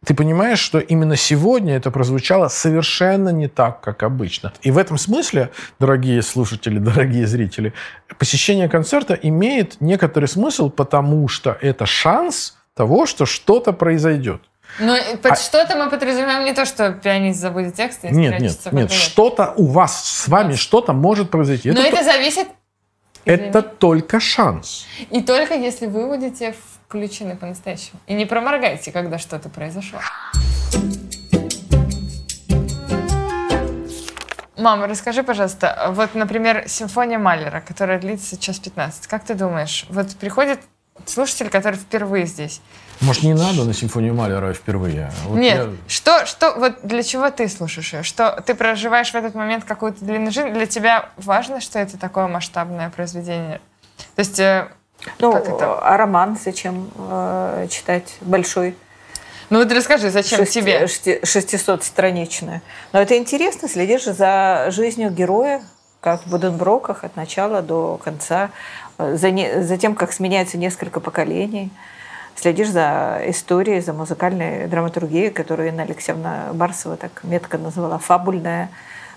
ты понимаешь, что именно сегодня это прозвучало совершенно не так, как обычно. И в этом смысле, дорогие слушатели, дорогие зрители, посещение концерта имеет некоторый смысл, потому что это шанс того, что что-то произойдет. Ну, и под что-то мы подразумеваем не то, что пианист забудет текст и Нет, нет, нет, что-то у вас с вами что-то может произойти. Но Это, это зависит... это только шанс. И только если вы будете включены по-настоящему. И не проморгайте, когда что-то произошло. Мама, расскажи, пожалуйста, вот, например, симфония Малера, которая длится час 15. Как ты думаешь, вот приходит слушатель, который впервые здесь. Может, не надо на симфонию Малера впервые? Вот Нет, я- что, что, вот для чего ты слушаешь ее? Что ты проживаешь в этот момент какую-то длинную жизнь? Для тебя важно, что это такое масштабное произведение? То есть, э, Ну, Как это? а роман зачем э, читать большой? ну вот расскажи, зачем шести- тебе? шести- 600-страничное. Но это интересно, следишь за жизнью героя, как в Буденброках, от начала до конца, за, не- за тем, как сменяется несколько поколений. Следишь за историей, за музыкальной драматургией, которую Инна Алексеевна Барсова так метко назвала фабульная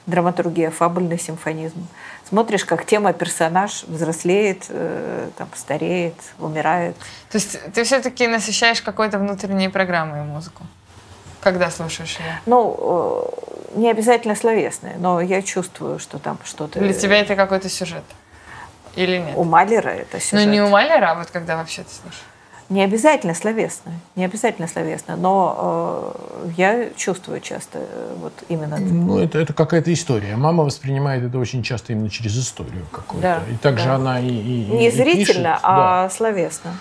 драматургия, фабульный симфонизм. Смотришь, как тема персонаж взрослеет, э, там, стареет, умирает. То есть ты все-таки насыщаешь какой-то внутренней программой музыку, когда слушаешь ее? Ну, э, не обязательно словесные, но я чувствую, что там что-то... Для тебя это какой-то сюжет? Или нет? У Малера это Ну, сюжет. не у Малера, а вот когда вообще ты слушаешь. Не обязательно словесное, не обязательно словесное, но э, я чувствую часто э, вот именно... Ну, это, это какая-то история. Мама воспринимает это очень часто именно через историю какую-то. Да, и также да. она и, и- и Не пишет, зрительно, да. а словесно.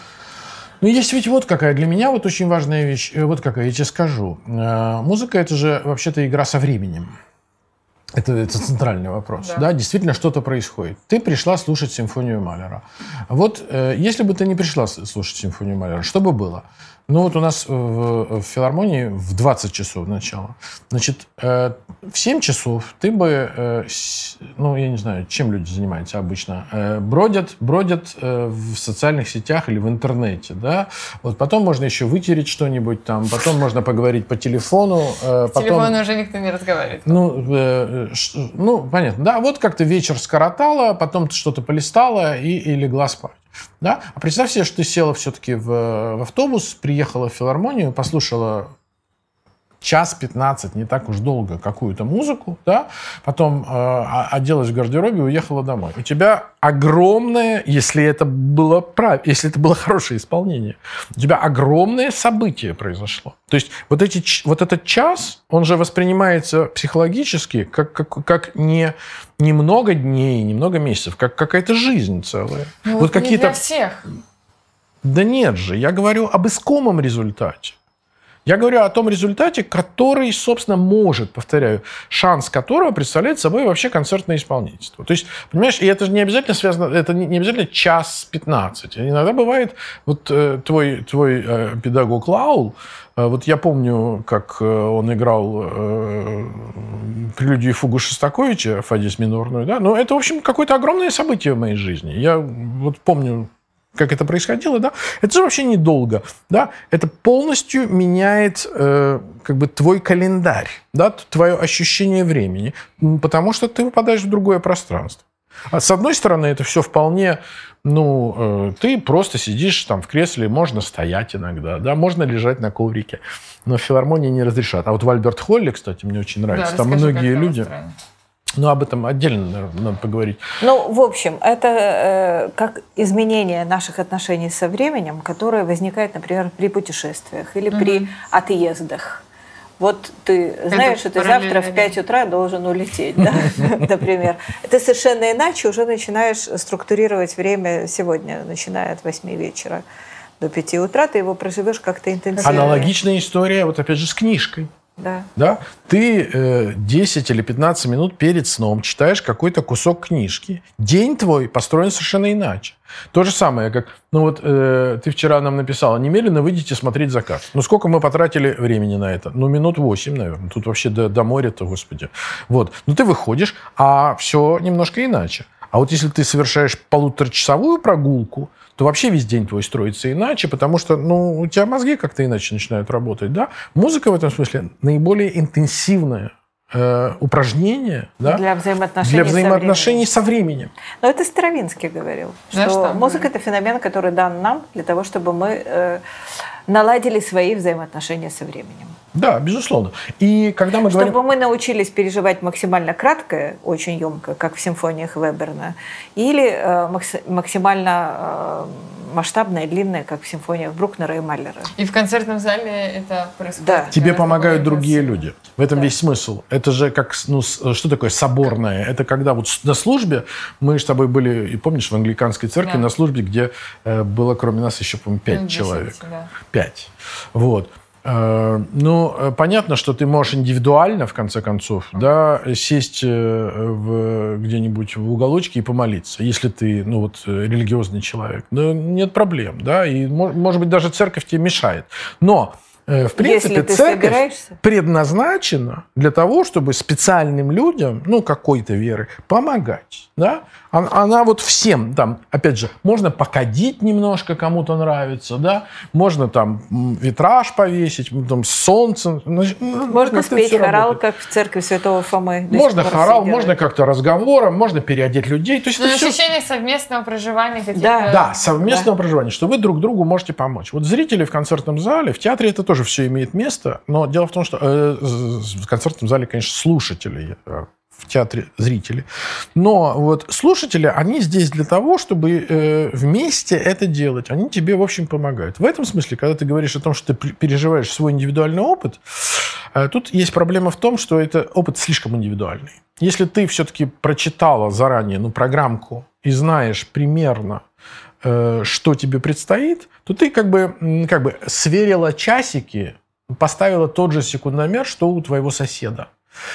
Ну, есть ведь вот какая для меня вот очень важная вещь. э, Вот какая, я тебе скажу. Э, Музыка – это же вообще-то игра со временем. Это, это центральный вопрос. Да. Да. действительно что-то происходит. Ты пришла слушать симфонию Малера. Вот э, если бы ты не пришла слушать симфонию Малера, что бы было? Ну вот у нас в, в филармонии в 20 часов начало. Значит, э, в 7 часов ты бы, э, с- ну я не знаю, чем люди занимаются обычно, э, бродят, бродят э, в социальных сетях или в интернете, да. Вот потом можно еще вытереть что-нибудь там, потом можно поговорить по телефону, э, По потом... телефону уже никто не разговаривает. Ну, э, э, ш- ну, понятно. Да, вот как-то вечер скоротала, потом ты что-то полистала и, и легла спать. Да? А представь себе, что ты села все-таки в, в автобус, приехала в филармонию, послушала час 15, не так уж долго, какую-то музыку, да, потом э, оделась в гардеробе и уехала домой. У тебя огромное, если это было прав, если это было хорошее исполнение, у тебя огромное событие произошло. То есть вот, эти, вот этот час, он же воспринимается психологически как, как, как не, не много дней, не много месяцев, как какая-то жизнь целая. Ну, вот какие-то... для всех. Да нет же, я говорю об искомом результате. Я говорю о том результате, который, собственно, может, повторяю, шанс которого представляет собой вообще концертное исполнительство. То есть, понимаешь, и это же не обязательно связано, это не обязательно час 15. Иногда бывает, вот э, твой, твой э, педагог Лаул, э, вот я помню, как э, он играл э, прелюдию фугу Шостаковича, Фадис минорную, да, но это, в общем, какое-то огромное событие в моей жизни. Я вот помню как это происходило, да, это же вообще недолго, да, это полностью меняет э, как бы твой календарь, да, твое ощущение времени, потому что ты выпадаешь в другое пространство. А с одной стороны, это все вполне, ну, э, ты просто сидишь там в кресле, можно стоять иногда, да, можно лежать на коврике, но в филармонии не разрешат. А вот в Альберт-Холле, кстати, мне очень нравится, да, там расскажи, многие люди... Устроено. Ну, об этом отдельно, наверное, надо поговорить. Ну, в общем, это э, как изменение наших отношений со временем, которое возникает, например, при путешествиях или угу. при отъездах. Вот ты знаешь, что ты завтра в 5 утра должен улететь, да, например. Ты совершенно иначе уже начинаешь структурировать время сегодня, начиная от 8 вечера до 5 утра, ты его проживешь как-то интенсивно. Аналогичная история, вот опять же, с книжкой. Да. да? Ты э, 10 или 15 минут перед сном читаешь какой-то кусок книжки. День твой построен совершенно иначе. То же самое, как, ну вот э, ты вчера нам написала, немедленно выйдите смотреть закат. Ну сколько мы потратили времени на это? Ну минут 8, наверное. Тут вообще до, до моря-то, господи. Вот. Ну ты выходишь, а все немножко иначе. А вот если ты совершаешь полуторачасовую прогулку, то вообще весь день твой строится иначе, потому что ну, у тебя мозги как-то иначе начинают работать. Да? Музыка в этом смысле наиболее интенсивная э, упражнение да? для взаимоотношений, для взаимоотношений со временем. Но это Стравинский говорил, что что музыка это феномен, который дан нам для того, чтобы мы э, наладили свои взаимоотношения со временем. Да, безусловно. И когда мы Чтобы говорим... мы научились переживать максимально краткое, очень емко, как в симфониях Веберна, или э, максимально э, масштабное, длинное, как в симфониях Брукнера и Маллера. И в концертном зале это происходит. Да. Тебе помогают другие люди. В этом да. весь смысл. Это же как, ну, что такое соборное? Это когда вот на службе, мы с тобой были, и помнишь, в англиканской церкви да. на службе, где э, было кроме нас еще, по-моему, пять ну, человек. Да. Пять. Вот. Э, ну, э, понятно, что ты можешь индивидуально, в конце концов, да, сесть э, в, где-нибудь в уголочке и помолиться, если ты, ну, вот, религиозный человек. Ну, нет проблем, да, и, может быть, даже церковь тебе мешает. Но в принципе, Если церковь собираешься? предназначена для того, чтобы специальным людям, ну, какой-то веры, помогать. Да? Она, она вот всем, там, опять же, можно покадить немножко, кому-то нравится, да, можно там витраж повесить, там солнце. Ну, можно спеть хорал, как в церкви Святого Фомы. Можно хорал, можно как-то разговором, можно переодеть людей. То есть Но это ощущение все... совместного проживания Да, да совместного да. проживания, что вы друг другу можете помочь. Вот зрители в концертном зале, в театре это тоже все имеет место, но дело в том, что э, в концертном зале, конечно, слушатели э, в театре зрители. Но вот слушатели, они здесь для того, чтобы э, вместе это делать. Они тебе, в общем, помогают. В этом смысле, когда ты говоришь о том, что ты переживаешь свой индивидуальный опыт, э, тут есть проблема в том, что это опыт слишком индивидуальный. Если ты все-таки прочитала заранее ну, программку и знаешь примерно, э, что тебе предстоит, то ты как бы, как бы сверила часики, поставила тот же секундомер, что у твоего соседа.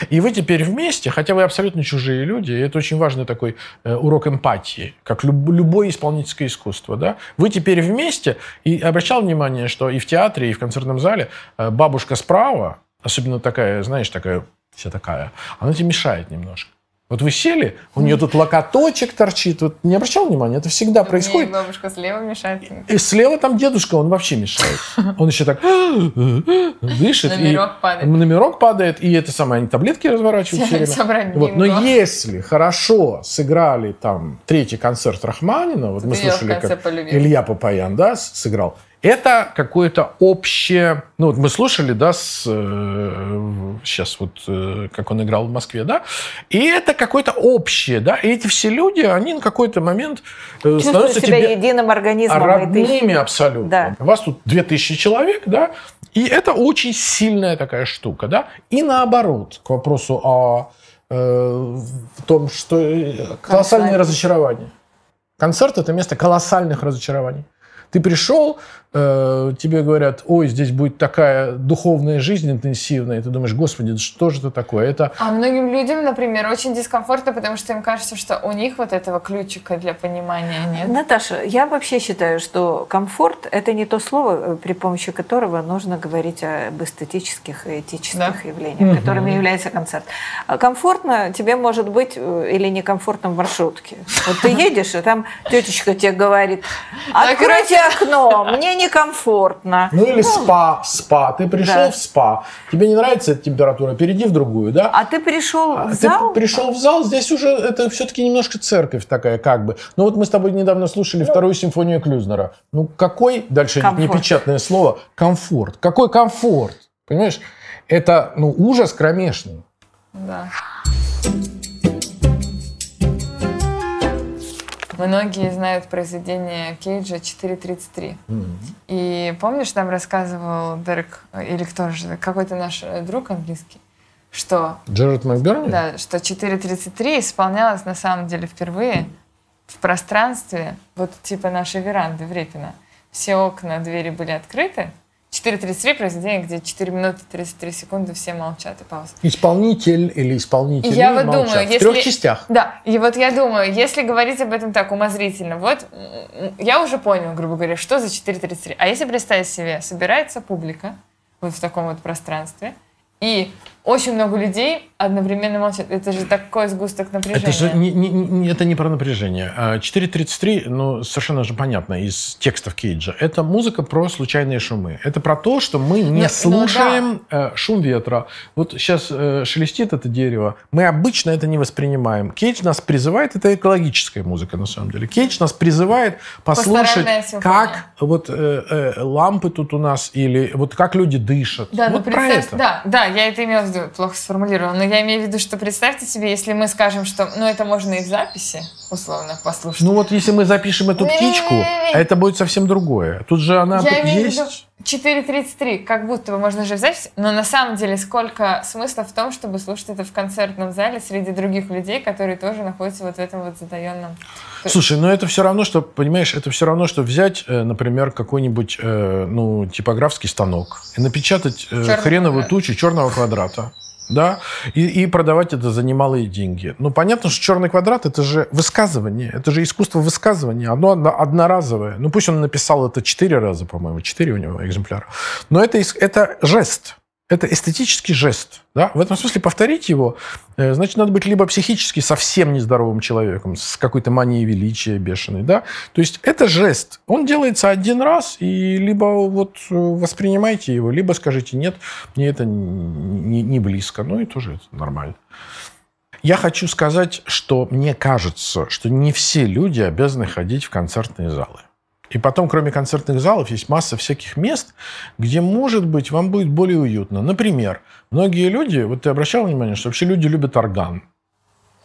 И вы теперь вместе, хотя вы абсолютно чужие люди, и это очень важный такой э, урок эмпатии, как люб, любое исполнительское искусство. Да? Вы теперь вместе, и обращал внимание, что и в театре, и в концертном зале э, бабушка справа, особенно такая, знаешь, такая, вся такая, она тебе мешает немножко. Вот вы сели, у нее тут локоточек торчит. Вот не обращал внимания, это всегда Мне происходит. бабушка слева мешает. И слева там дедушка, он вообще мешает. Он еще так дышит. Номерок и падает. Номерок падает, и это самое, они таблетки разворачивают все время. Вот. Но если хорошо сыграли там третий концерт Рахманина, вот мы слышали, как Илья Папаян да, сыграл, Это какое-то общее... Ну, вот мы слушали, да, с, э, сейчас вот, э, как он играл в Москве, да, и это какое-то общее, да, и эти все люди, они на какой-то момент э, становятся себя тебе единым организмом. родными абсолютно. Да. У вас тут 2000 человек, да, и это очень сильная такая штука, да. И наоборот, к вопросу о в том, что колоссальные разочарования. Концерт – это место колоссальных разочарований. Ты пришел, э, тебе говорят, ой, здесь будет такая духовная жизнь интенсивная, и ты думаешь, господи, да что же это такое? Это А многим людям, например, очень дискомфортно, потому что им кажется, что у них вот этого ключика для понимания нет. Наташа, я вообще считаю, что комфорт – это не то слово, э, при помощи которого нужно говорить об эстетических и этических Да. явлениях, которыми является концерт. А комфортно тебе может быть э, или некомфортно в маршрутке. Вот ты едешь, и там тетечка тебе говорит, откройте окно, мне некомфортно. Ну или спа, спа. Ты пришел Да. в спа, тебе не нравится эта температура, перейди в другую, да? А ты пришел А в ты зал, пришел в зал, здесь уже это все-таки немножко церковь такая, как бы. Ну вот мы с тобой недавно слушали вторую симфонию Клюзнера. Ну какой, дальше Комфорт. непечатное слово, комфорт. Какой комфорт? Понимаешь? Это, ну, ужас кромешный. Да. Многие знают произведение Кейджа 4.33. И помнишь, нам рассказывал Дерек, или кто же, какой-то наш э, друг английский, что, Джерард Макберни? да, что 4.33 исполнялось на самом деле впервые в пространстве, вот типа нашей веранды в Репино. Все окна, двери были открыты. 4.33 произведение, где 4 минуты 33 секунды все молчат и пауза. Исполнитель или И исполнители я вот молчат. думаю, В если... трех частях. Да, и вот я думаю, если говорить об этом так умозрительно, вот я уже понял, грубо говоря, что за 4.33. А если представить себе, собирается публика вот в таком вот пространстве, и очень много людей одновременно молчат. Это же такой сгусток напряжения. Это же не, не- не- это не про напряжение. А 4.33, ну, совершенно же понятно из текстов Кейджа. Это музыка про случайные шумы. Это про то, что мы не Ну, ну слушаем э, шум ветра. Вот сейчас э, шелестит это дерево. Мы обычно это не воспринимаем. Кейдж нас призывает, это экологическая музыка на самом деле. Кейдж нас призывает послушать, как вот э, э, лампы тут у нас или вот как люди дышат. Да, ну вот про представь, это. да, да, я это имела в виду, плохо сформулировала, но я имею в виду, что представьте себе, если мы скажем, что, ну, это можно и в записи, условно, послушать. Ну вот если мы запишем эту птичку, Не-не-не-не. это будет совсем другое. Тут же она Я есть. 4.33, как будто бы можно же в записи, но на самом деле сколько смысла в том, чтобы слушать это в концертном зале среди других людей, которые тоже находятся вот в этом вот затаенном... Слушай, но это все равно, что, понимаешь, это все равно, что взять, э, например, какой-нибудь, э, ну, типографский станок и напечатать э, Чёрный хреновую квадрат. тучу черного квадрата. Да, и, и продавать это за немалые деньги. Ну, понятно, что черный квадрат это же высказывание, это же искусство высказывания, оно одно- одноразовое. Ну, пусть он написал это четыре раза, по-моему, четыре у него экземпляра. Но это, это жест, это эстетический жест. Да? В этом смысле повторить его, э, значит, надо быть либо психически совсем нездоровым человеком, с какой-то манией величия бешеной. Да? То есть это жест. Он делается один раз, и либо вот э, воспринимайте его, либо скажите, нет, мне это не, не близко. Ну и тоже это нормально. Я хочу сказать, что мне кажется, что не все люди обязаны ходить в концертные залы. И потом, кроме концертных залов, есть масса всяких мест, где, может быть, вам будет более уютно. Например, многие люди, вот ты обращал внимание, что вообще люди любят орган.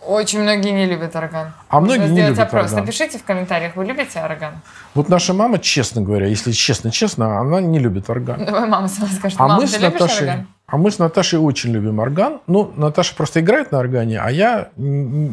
Очень многие не любят орган. А Можно многие не любят опрос. орган. Напишите в комментариях, вы любите орган? Вот наша мама, честно говоря, если честно-честно, она не любит орган. Давай мама сама скажет, А мам, мы, ты с Наташей, орган? а мы с Наташей очень любим орган. Ну, Наташа просто играет на органе, а я...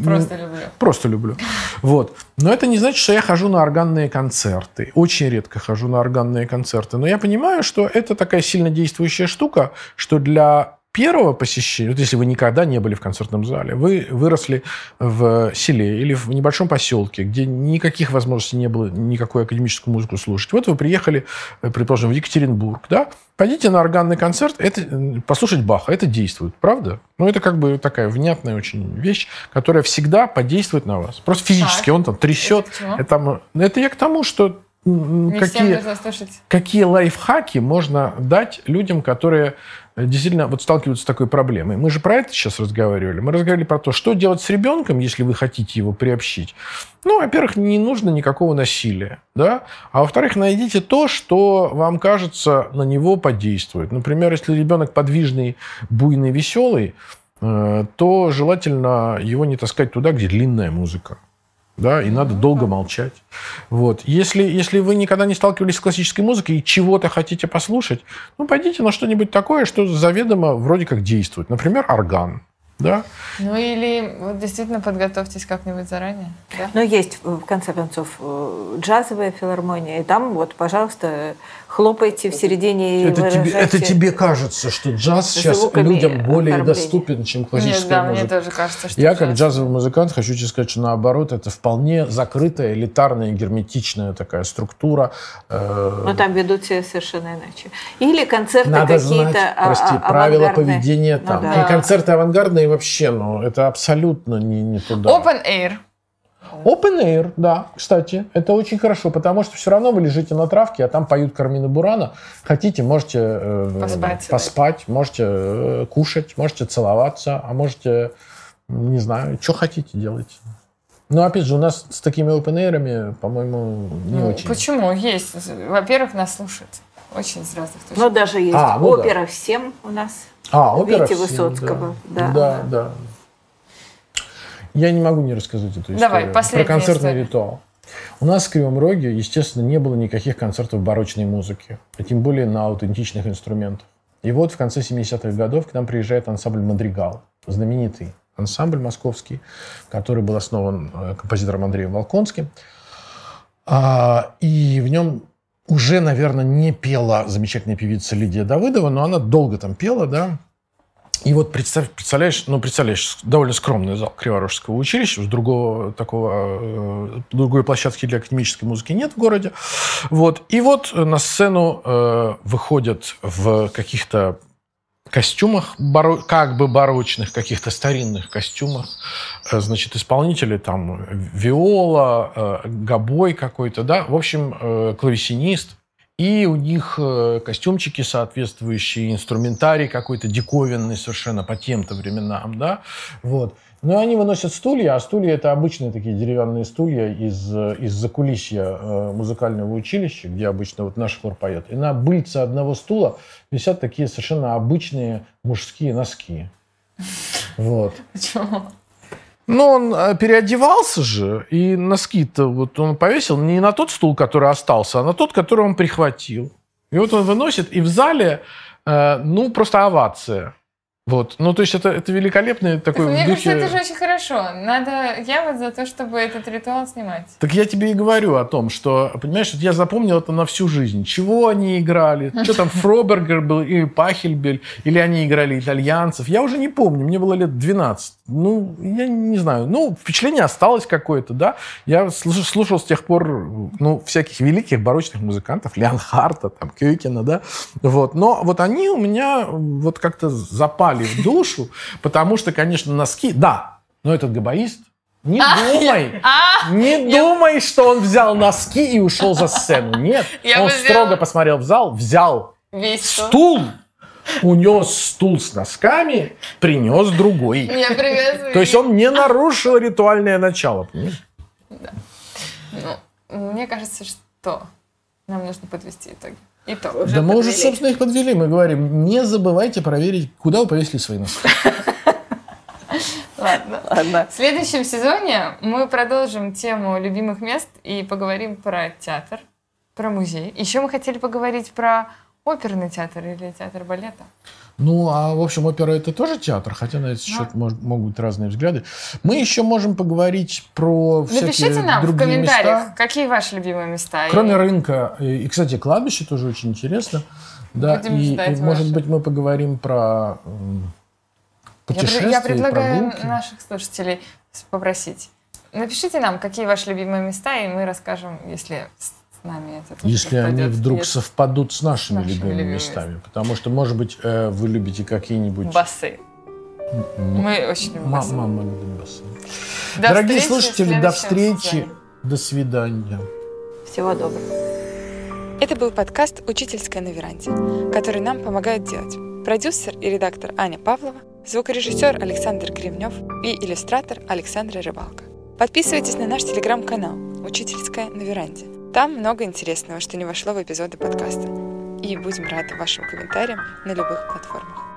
Просто люблю. Просто люблю. Вот. Но это не значит, что я хожу на органные концерты. Очень редко хожу на органные концерты. Но я понимаю, что это такая сильно действующая штука, что для первого посещения, вот если вы никогда не были в концертном зале, вы выросли в селе или в небольшом поселке, где никаких возможностей не было никакую академическую музыку слушать. Вот вы приехали, э, предположим, в Екатеринбург, да? Пойдите на органный концерт, это, э, послушать Баха, это действует, правда? Ну, это как бы такая внятная очень вещь, которая всегда подействует на вас. Просто физически Так. он там трясет. Это? Это, там, это я к тому, что Не какие, какие лайфхаки можно дать людям, которые э, действительно вот сталкиваются с такой проблемой. Мы же про это сейчас разговаривали. Мы разговаривали про то, что делать с ребенком, если вы хотите его приобщить. Ну, во-первых, не нужно никакого насилия, да? А во-вторых, найдите то, что вам кажется на него подействует. Например, если ребенок подвижный, буйный, веселый, э, то желательно его не таскать туда, где длинная музыка. Да, и надо долго молчать. Вот. Если, если вы никогда не сталкивались с классической музыкой и чего-то хотите послушать, ну, пойдите на что-нибудь такое, что заведомо вроде как действует. Например, орган. Да? Ну или вот действительно подготовьтесь как-нибудь заранее. Да? Но есть, в конце концов, э, джазовая филармония, и там вот, пожалуйста, хлопайте в середине и Это тебе, выражайте- это тебе кажется, что джаз сейчас людям более оформления. доступен, чем Нет, классическая да, мне музыка. тоже кажется, что Я, как джаз- джазовый музыкант, хочу тебе сказать, что наоборот, это вполне закрытая, элитарная, герметичная такая структура. Э, Но там ведут себя совершенно иначе. Или концерты Надо какие-то знать, а- прости, а- правила авангардные. поведения Ну там. да. И концерты авангардные вообще, ну, это абсолютно не, не туда. Open Air. Open air, да, кстати, это очень хорошо, потому что все равно вы лежите на травке, а там поют Кармина Бурана. Хотите, можете э, Поспать. поспать, можете э, кушать, можете целоваться, а можете, не знаю, что хотите делать. Но опять же, у нас с такими open air'ами, по-моему, не Ну, очень. Почему? Есть. Во-первых, нас слушают очень с разных точек. Но даже есть А, ну да. опера всем у нас. А, опера Вити всем, Высоцкого, Да, да. да. да. Я не могу не рассказать эту историю. Давай, последняя Про концертный история. ритуал. У нас в Кривом Роге, естественно, не было никаких концертов барочной музыки, а тем более на аутентичных инструментах. И вот в конце 70-х годов к нам приезжает ансамбль «Мадригал», знаменитый ансамбль московский, который был основан э, композитором Андреем Волконским. А, и в нем уже, наверное, не пела замечательная певица Лидия Давыдова, но она долго там пела, да. И вот представь, представляешь, ну, представляешь, довольно скромный зал Криворожского училища, другого такого, э, другой площадки для академической музыки нет в городе. Вот. И вот на сцену э, выходят в каких-то костюмах, баро- как бы барочных, каких-то старинных костюмах, э, значит, исполнители там виола, э, гобой какой-то, да, в общем, э, клавесинист, и у них э, костюмчики соответствующие, инструментарий какой-то диковинный совершенно по тем-то временам, да, вот. И они выносят стулья, а стулья это обычные такие деревянные стулья из, э, из закулисья э, музыкального училища, где обычно вот наш хор поет. И на быльце одного стула висят такие совершенно обычные мужские носки. Вот. Почему? Ну, он э, переодевался же, и носки-то вот он повесил не на тот стул, который остался, а на тот, который он прихватил. И вот он выносит, и в зале, э, ну, просто овация. Вот. Ну, то есть это, это великолепный Так, такой мне духе... кажется, это же очень хорошо. Надо, я вот за то, чтобы этот ритуал снимать. Так я тебе и говорю о том, что, понимаешь, вот я запомнил это на всю жизнь. Чего они играли? Что там Фробергер был или Пахельбель? Или они играли итальянцев? Я уже не помню, мне было лет 12. Ну, я не знаю. Ну, впечатление осталось какое-то, да. Я слушал, слушал с тех пор, ну, всяких великих барочных музыкантов, Леонхарта, там, Кёкина, да. Вот. Но вот они у меня вот как-то запали в душу, потому что, конечно, носки... Да, но этот габаист не думай, А, не думай, что он взял носки и ушел за сцену. Нет, Я он строго посмотрел в зал, взял весь стул, унес стул с носками, принес другой. Я. То есть он не нарушил ритуальное начало. понимаешь? Ну, мне кажется, что нам нужно подвести итоги. Итог. Да мы уже, собственно, их подвели. Мы говорим, не забывайте проверить, куда вы повесили свои носки. Ладно. Ладно. В следующем сезоне мы продолжим тему любимых мест и поговорим про театр, про музей. Еще мы хотели поговорить про оперный театр или театр балета. Ну, а, в общем, опера это тоже театр, хотя на этот счет мож- могут быть разные взгляды. Мы еще можем поговорить про всякие Напишите нам в комментариях, места. какие ваши любимые места. И- Кроме рынка. И, и, кстати, кладбище тоже очень интересно. Да, Будем и, и, может ваши. быть, мы поговорим про м, Я, путешествия, я предлагаю прогулки. наших слушателей попросить. Напишите нам, какие ваши любимые места, и мы расскажем, если с нами Если они вдруг Если- совпадут с нашими, нашими любимыми любимыми местами. Потому что, может быть, э, вы любите какие-нибудь... Басы. М- Мы очень любим басы. Мама любит басы. До Дорогие слушатели, до встречи. сезоне. До свидания. Всего доброго. Это был подкаст «Учительская на веранде», который нам помогают делать продюсер и редактор Аня Павлова, звукорежиссер Александр Кремнев и иллюстратор Александра Рыбалка. Подписывайтесь на наш телеграм-канал «Учительская на веранде». Там много интересного, что не вошло в эпизоды подкаста. И будем рады вашим комментариям на любых платформах.